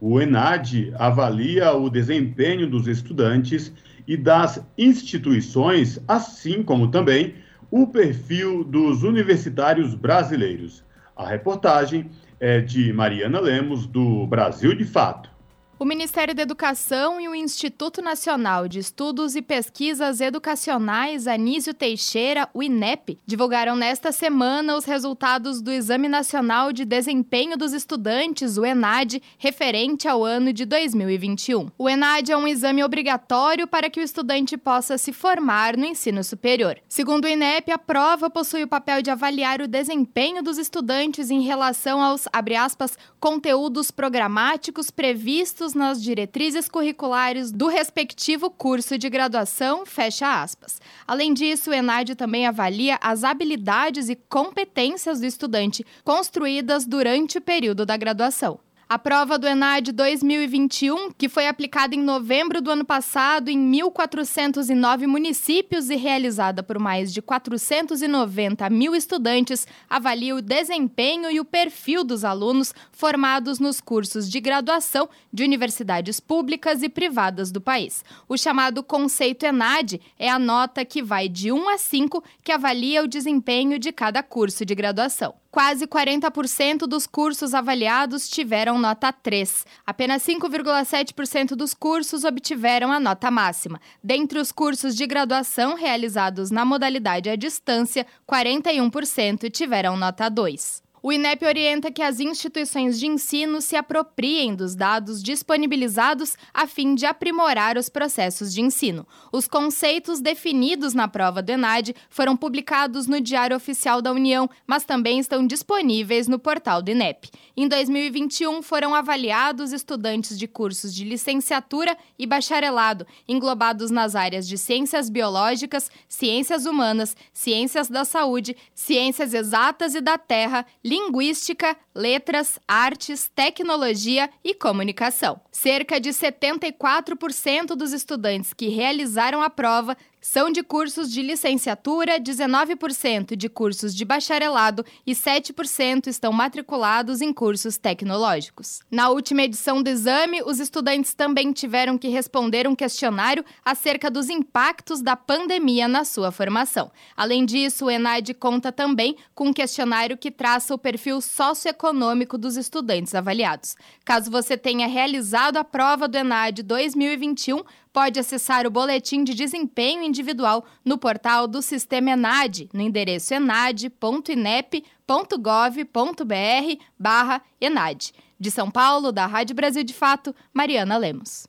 O ENAD avalia o desempenho dos estudantes e das instituições, assim como também o perfil dos universitários brasileiros. A reportagem é de Mariana Lemos, do Brasil de Fato. O Ministério da Educação e o Instituto Nacional de Estudos e Pesquisas Educacionais Anísio Teixeira, o INEP, divulgaram nesta semana os resultados do Exame Nacional de Desempenho dos Estudantes, o ENAD, referente ao ano de 2021. O ENAD é um exame obrigatório para que o estudante possa se formar no ensino superior. Segundo o INEP, a prova possui o papel de avaliar o desempenho dos estudantes em relação aos, aspas, conteúdos programáticos previstos nas diretrizes curriculares do respectivo curso de graduação, fecha aspas. Além disso, o ENAD também avalia as habilidades e competências do estudante construídas durante o período da graduação. A prova do ENAD 2021, que foi aplicada em novembro do ano passado em 1.409 municípios e realizada por mais de 490 mil estudantes, avalia o desempenho e o perfil dos alunos formados nos cursos de graduação de universidades públicas e privadas do país. O chamado conceito ENAD é a nota que vai de 1 a 5 que avalia o desempenho de cada curso de graduação. Quase 40% dos cursos avaliados tiveram nota 3. Apenas 5,7% dos cursos obtiveram a nota máxima. Dentre os cursos de graduação realizados na modalidade à distância, 41% tiveram nota 2. O INEP orienta que as instituições de ensino se apropriem dos dados disponibilizados a fim de aprimorar os processos de ensino. Os conceitos definidos na prova do ENAD foram publicados no Diário Oficial da União, mas também estão disponíveis no portal do INEP. Em 2021, foram avaliados estudantes de cursos de licenciatura e bacharelado, englobados nas áreas de ciências biológicas, ciências humanas, ciências da saúde, ciências exatas e da terra, linguística, letras, artes, tecnologia e comunicação. Cerca de 74% dos estudantes que realizaram a prova são de cursos de licenciatura, 19% de cursos de bacharelado e 7% estão matriculados em cursos tecnológicos. Na última edição do exame, os estudantes também tiveram que responder um questionário acerca dos impactos da pandemia na sua formação. Além disso, o ENAD conta também com um questionário que traça o perfil socioeconômico dos estudantes avaliados. Caso você tenha realizado a prova do ENAD 2021, pode acessar o boletim de desempenho individual no portal do Sistema ENAD, no endereço enad.inep.gov.br barra ENAD. De São Paulo, da Rádio Brasil de Fato, Mariana Lemos.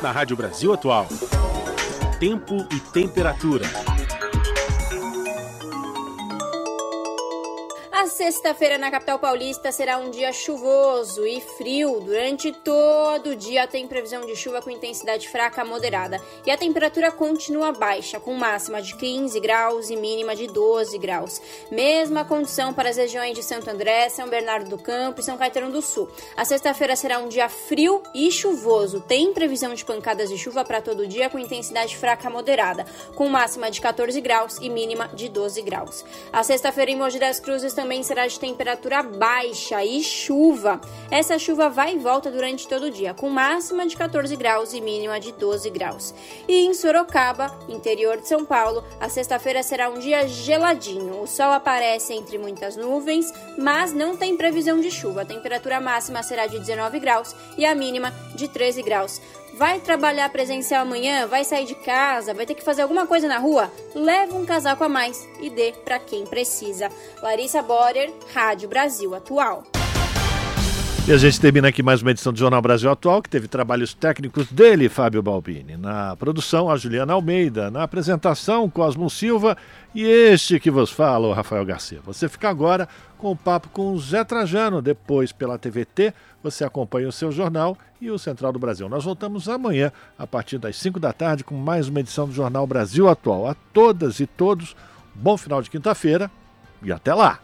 Na Rádio Brasil Atual, tempo e temperatura. Sexta-feira na capital paulista será um dia chuvoso e frio. Durante todo o dia tem previsão de chuva com intensidade fraca a moderada. E a temperatura continua baixa, com máxima de 15 graus e mínima de 12 graus. Mesma condição para as regiões de Santo André, São Bernardo do Campo e São Caetano do Sul. A sexta-feira será um dia frio e chuvoso. Tem previsão de pancadas de chuva para todo o dia com intensidade fraca a moderada, com máxima de 14 graus e mínima de 12 graus. A sexta-feira em Mogi das Cruzes também será de temperatura baixa e chuva. Essa chuva vai e volta durante todo o dia, com máxima de 14 graus e mínima de 12 graus. E em Sorocaba, interior de São Paulo, a sexta-feira será um dia geladinho. O sol aparece entre muitas nuvens, mas não tem previsão de chuva. A temperatura máxima será de 19 graus e a mínima de 13 graus. Vai trabalhar presencial amanhã? Vai sair de casa? Vai ter que fazer alguma coisa na rua? Leva um casaco a mais e dê para quem precisa. Larissa Borer, Rádio Brasil Atual. E a gente termina aqui mais uma edição do Jornal Brasil Atual, que teve trabalhos técnicos dele, Fábio Balbini. Na produção, a Juliana Almeida. Na apresentação, Cosmo Silva. E este que vos fala, o Rafael Garcia. Você fica agora com o papo com o Zé Trajano. Depois, pela TVT, você acompanha o seu jornal e o Central do Brasil. Nós voltamos amanhã, a partir das 5 da tarde, com mais uma edição do Jornal Brasil Atual. A todas e todos, bom final de quinta-feira e até lá!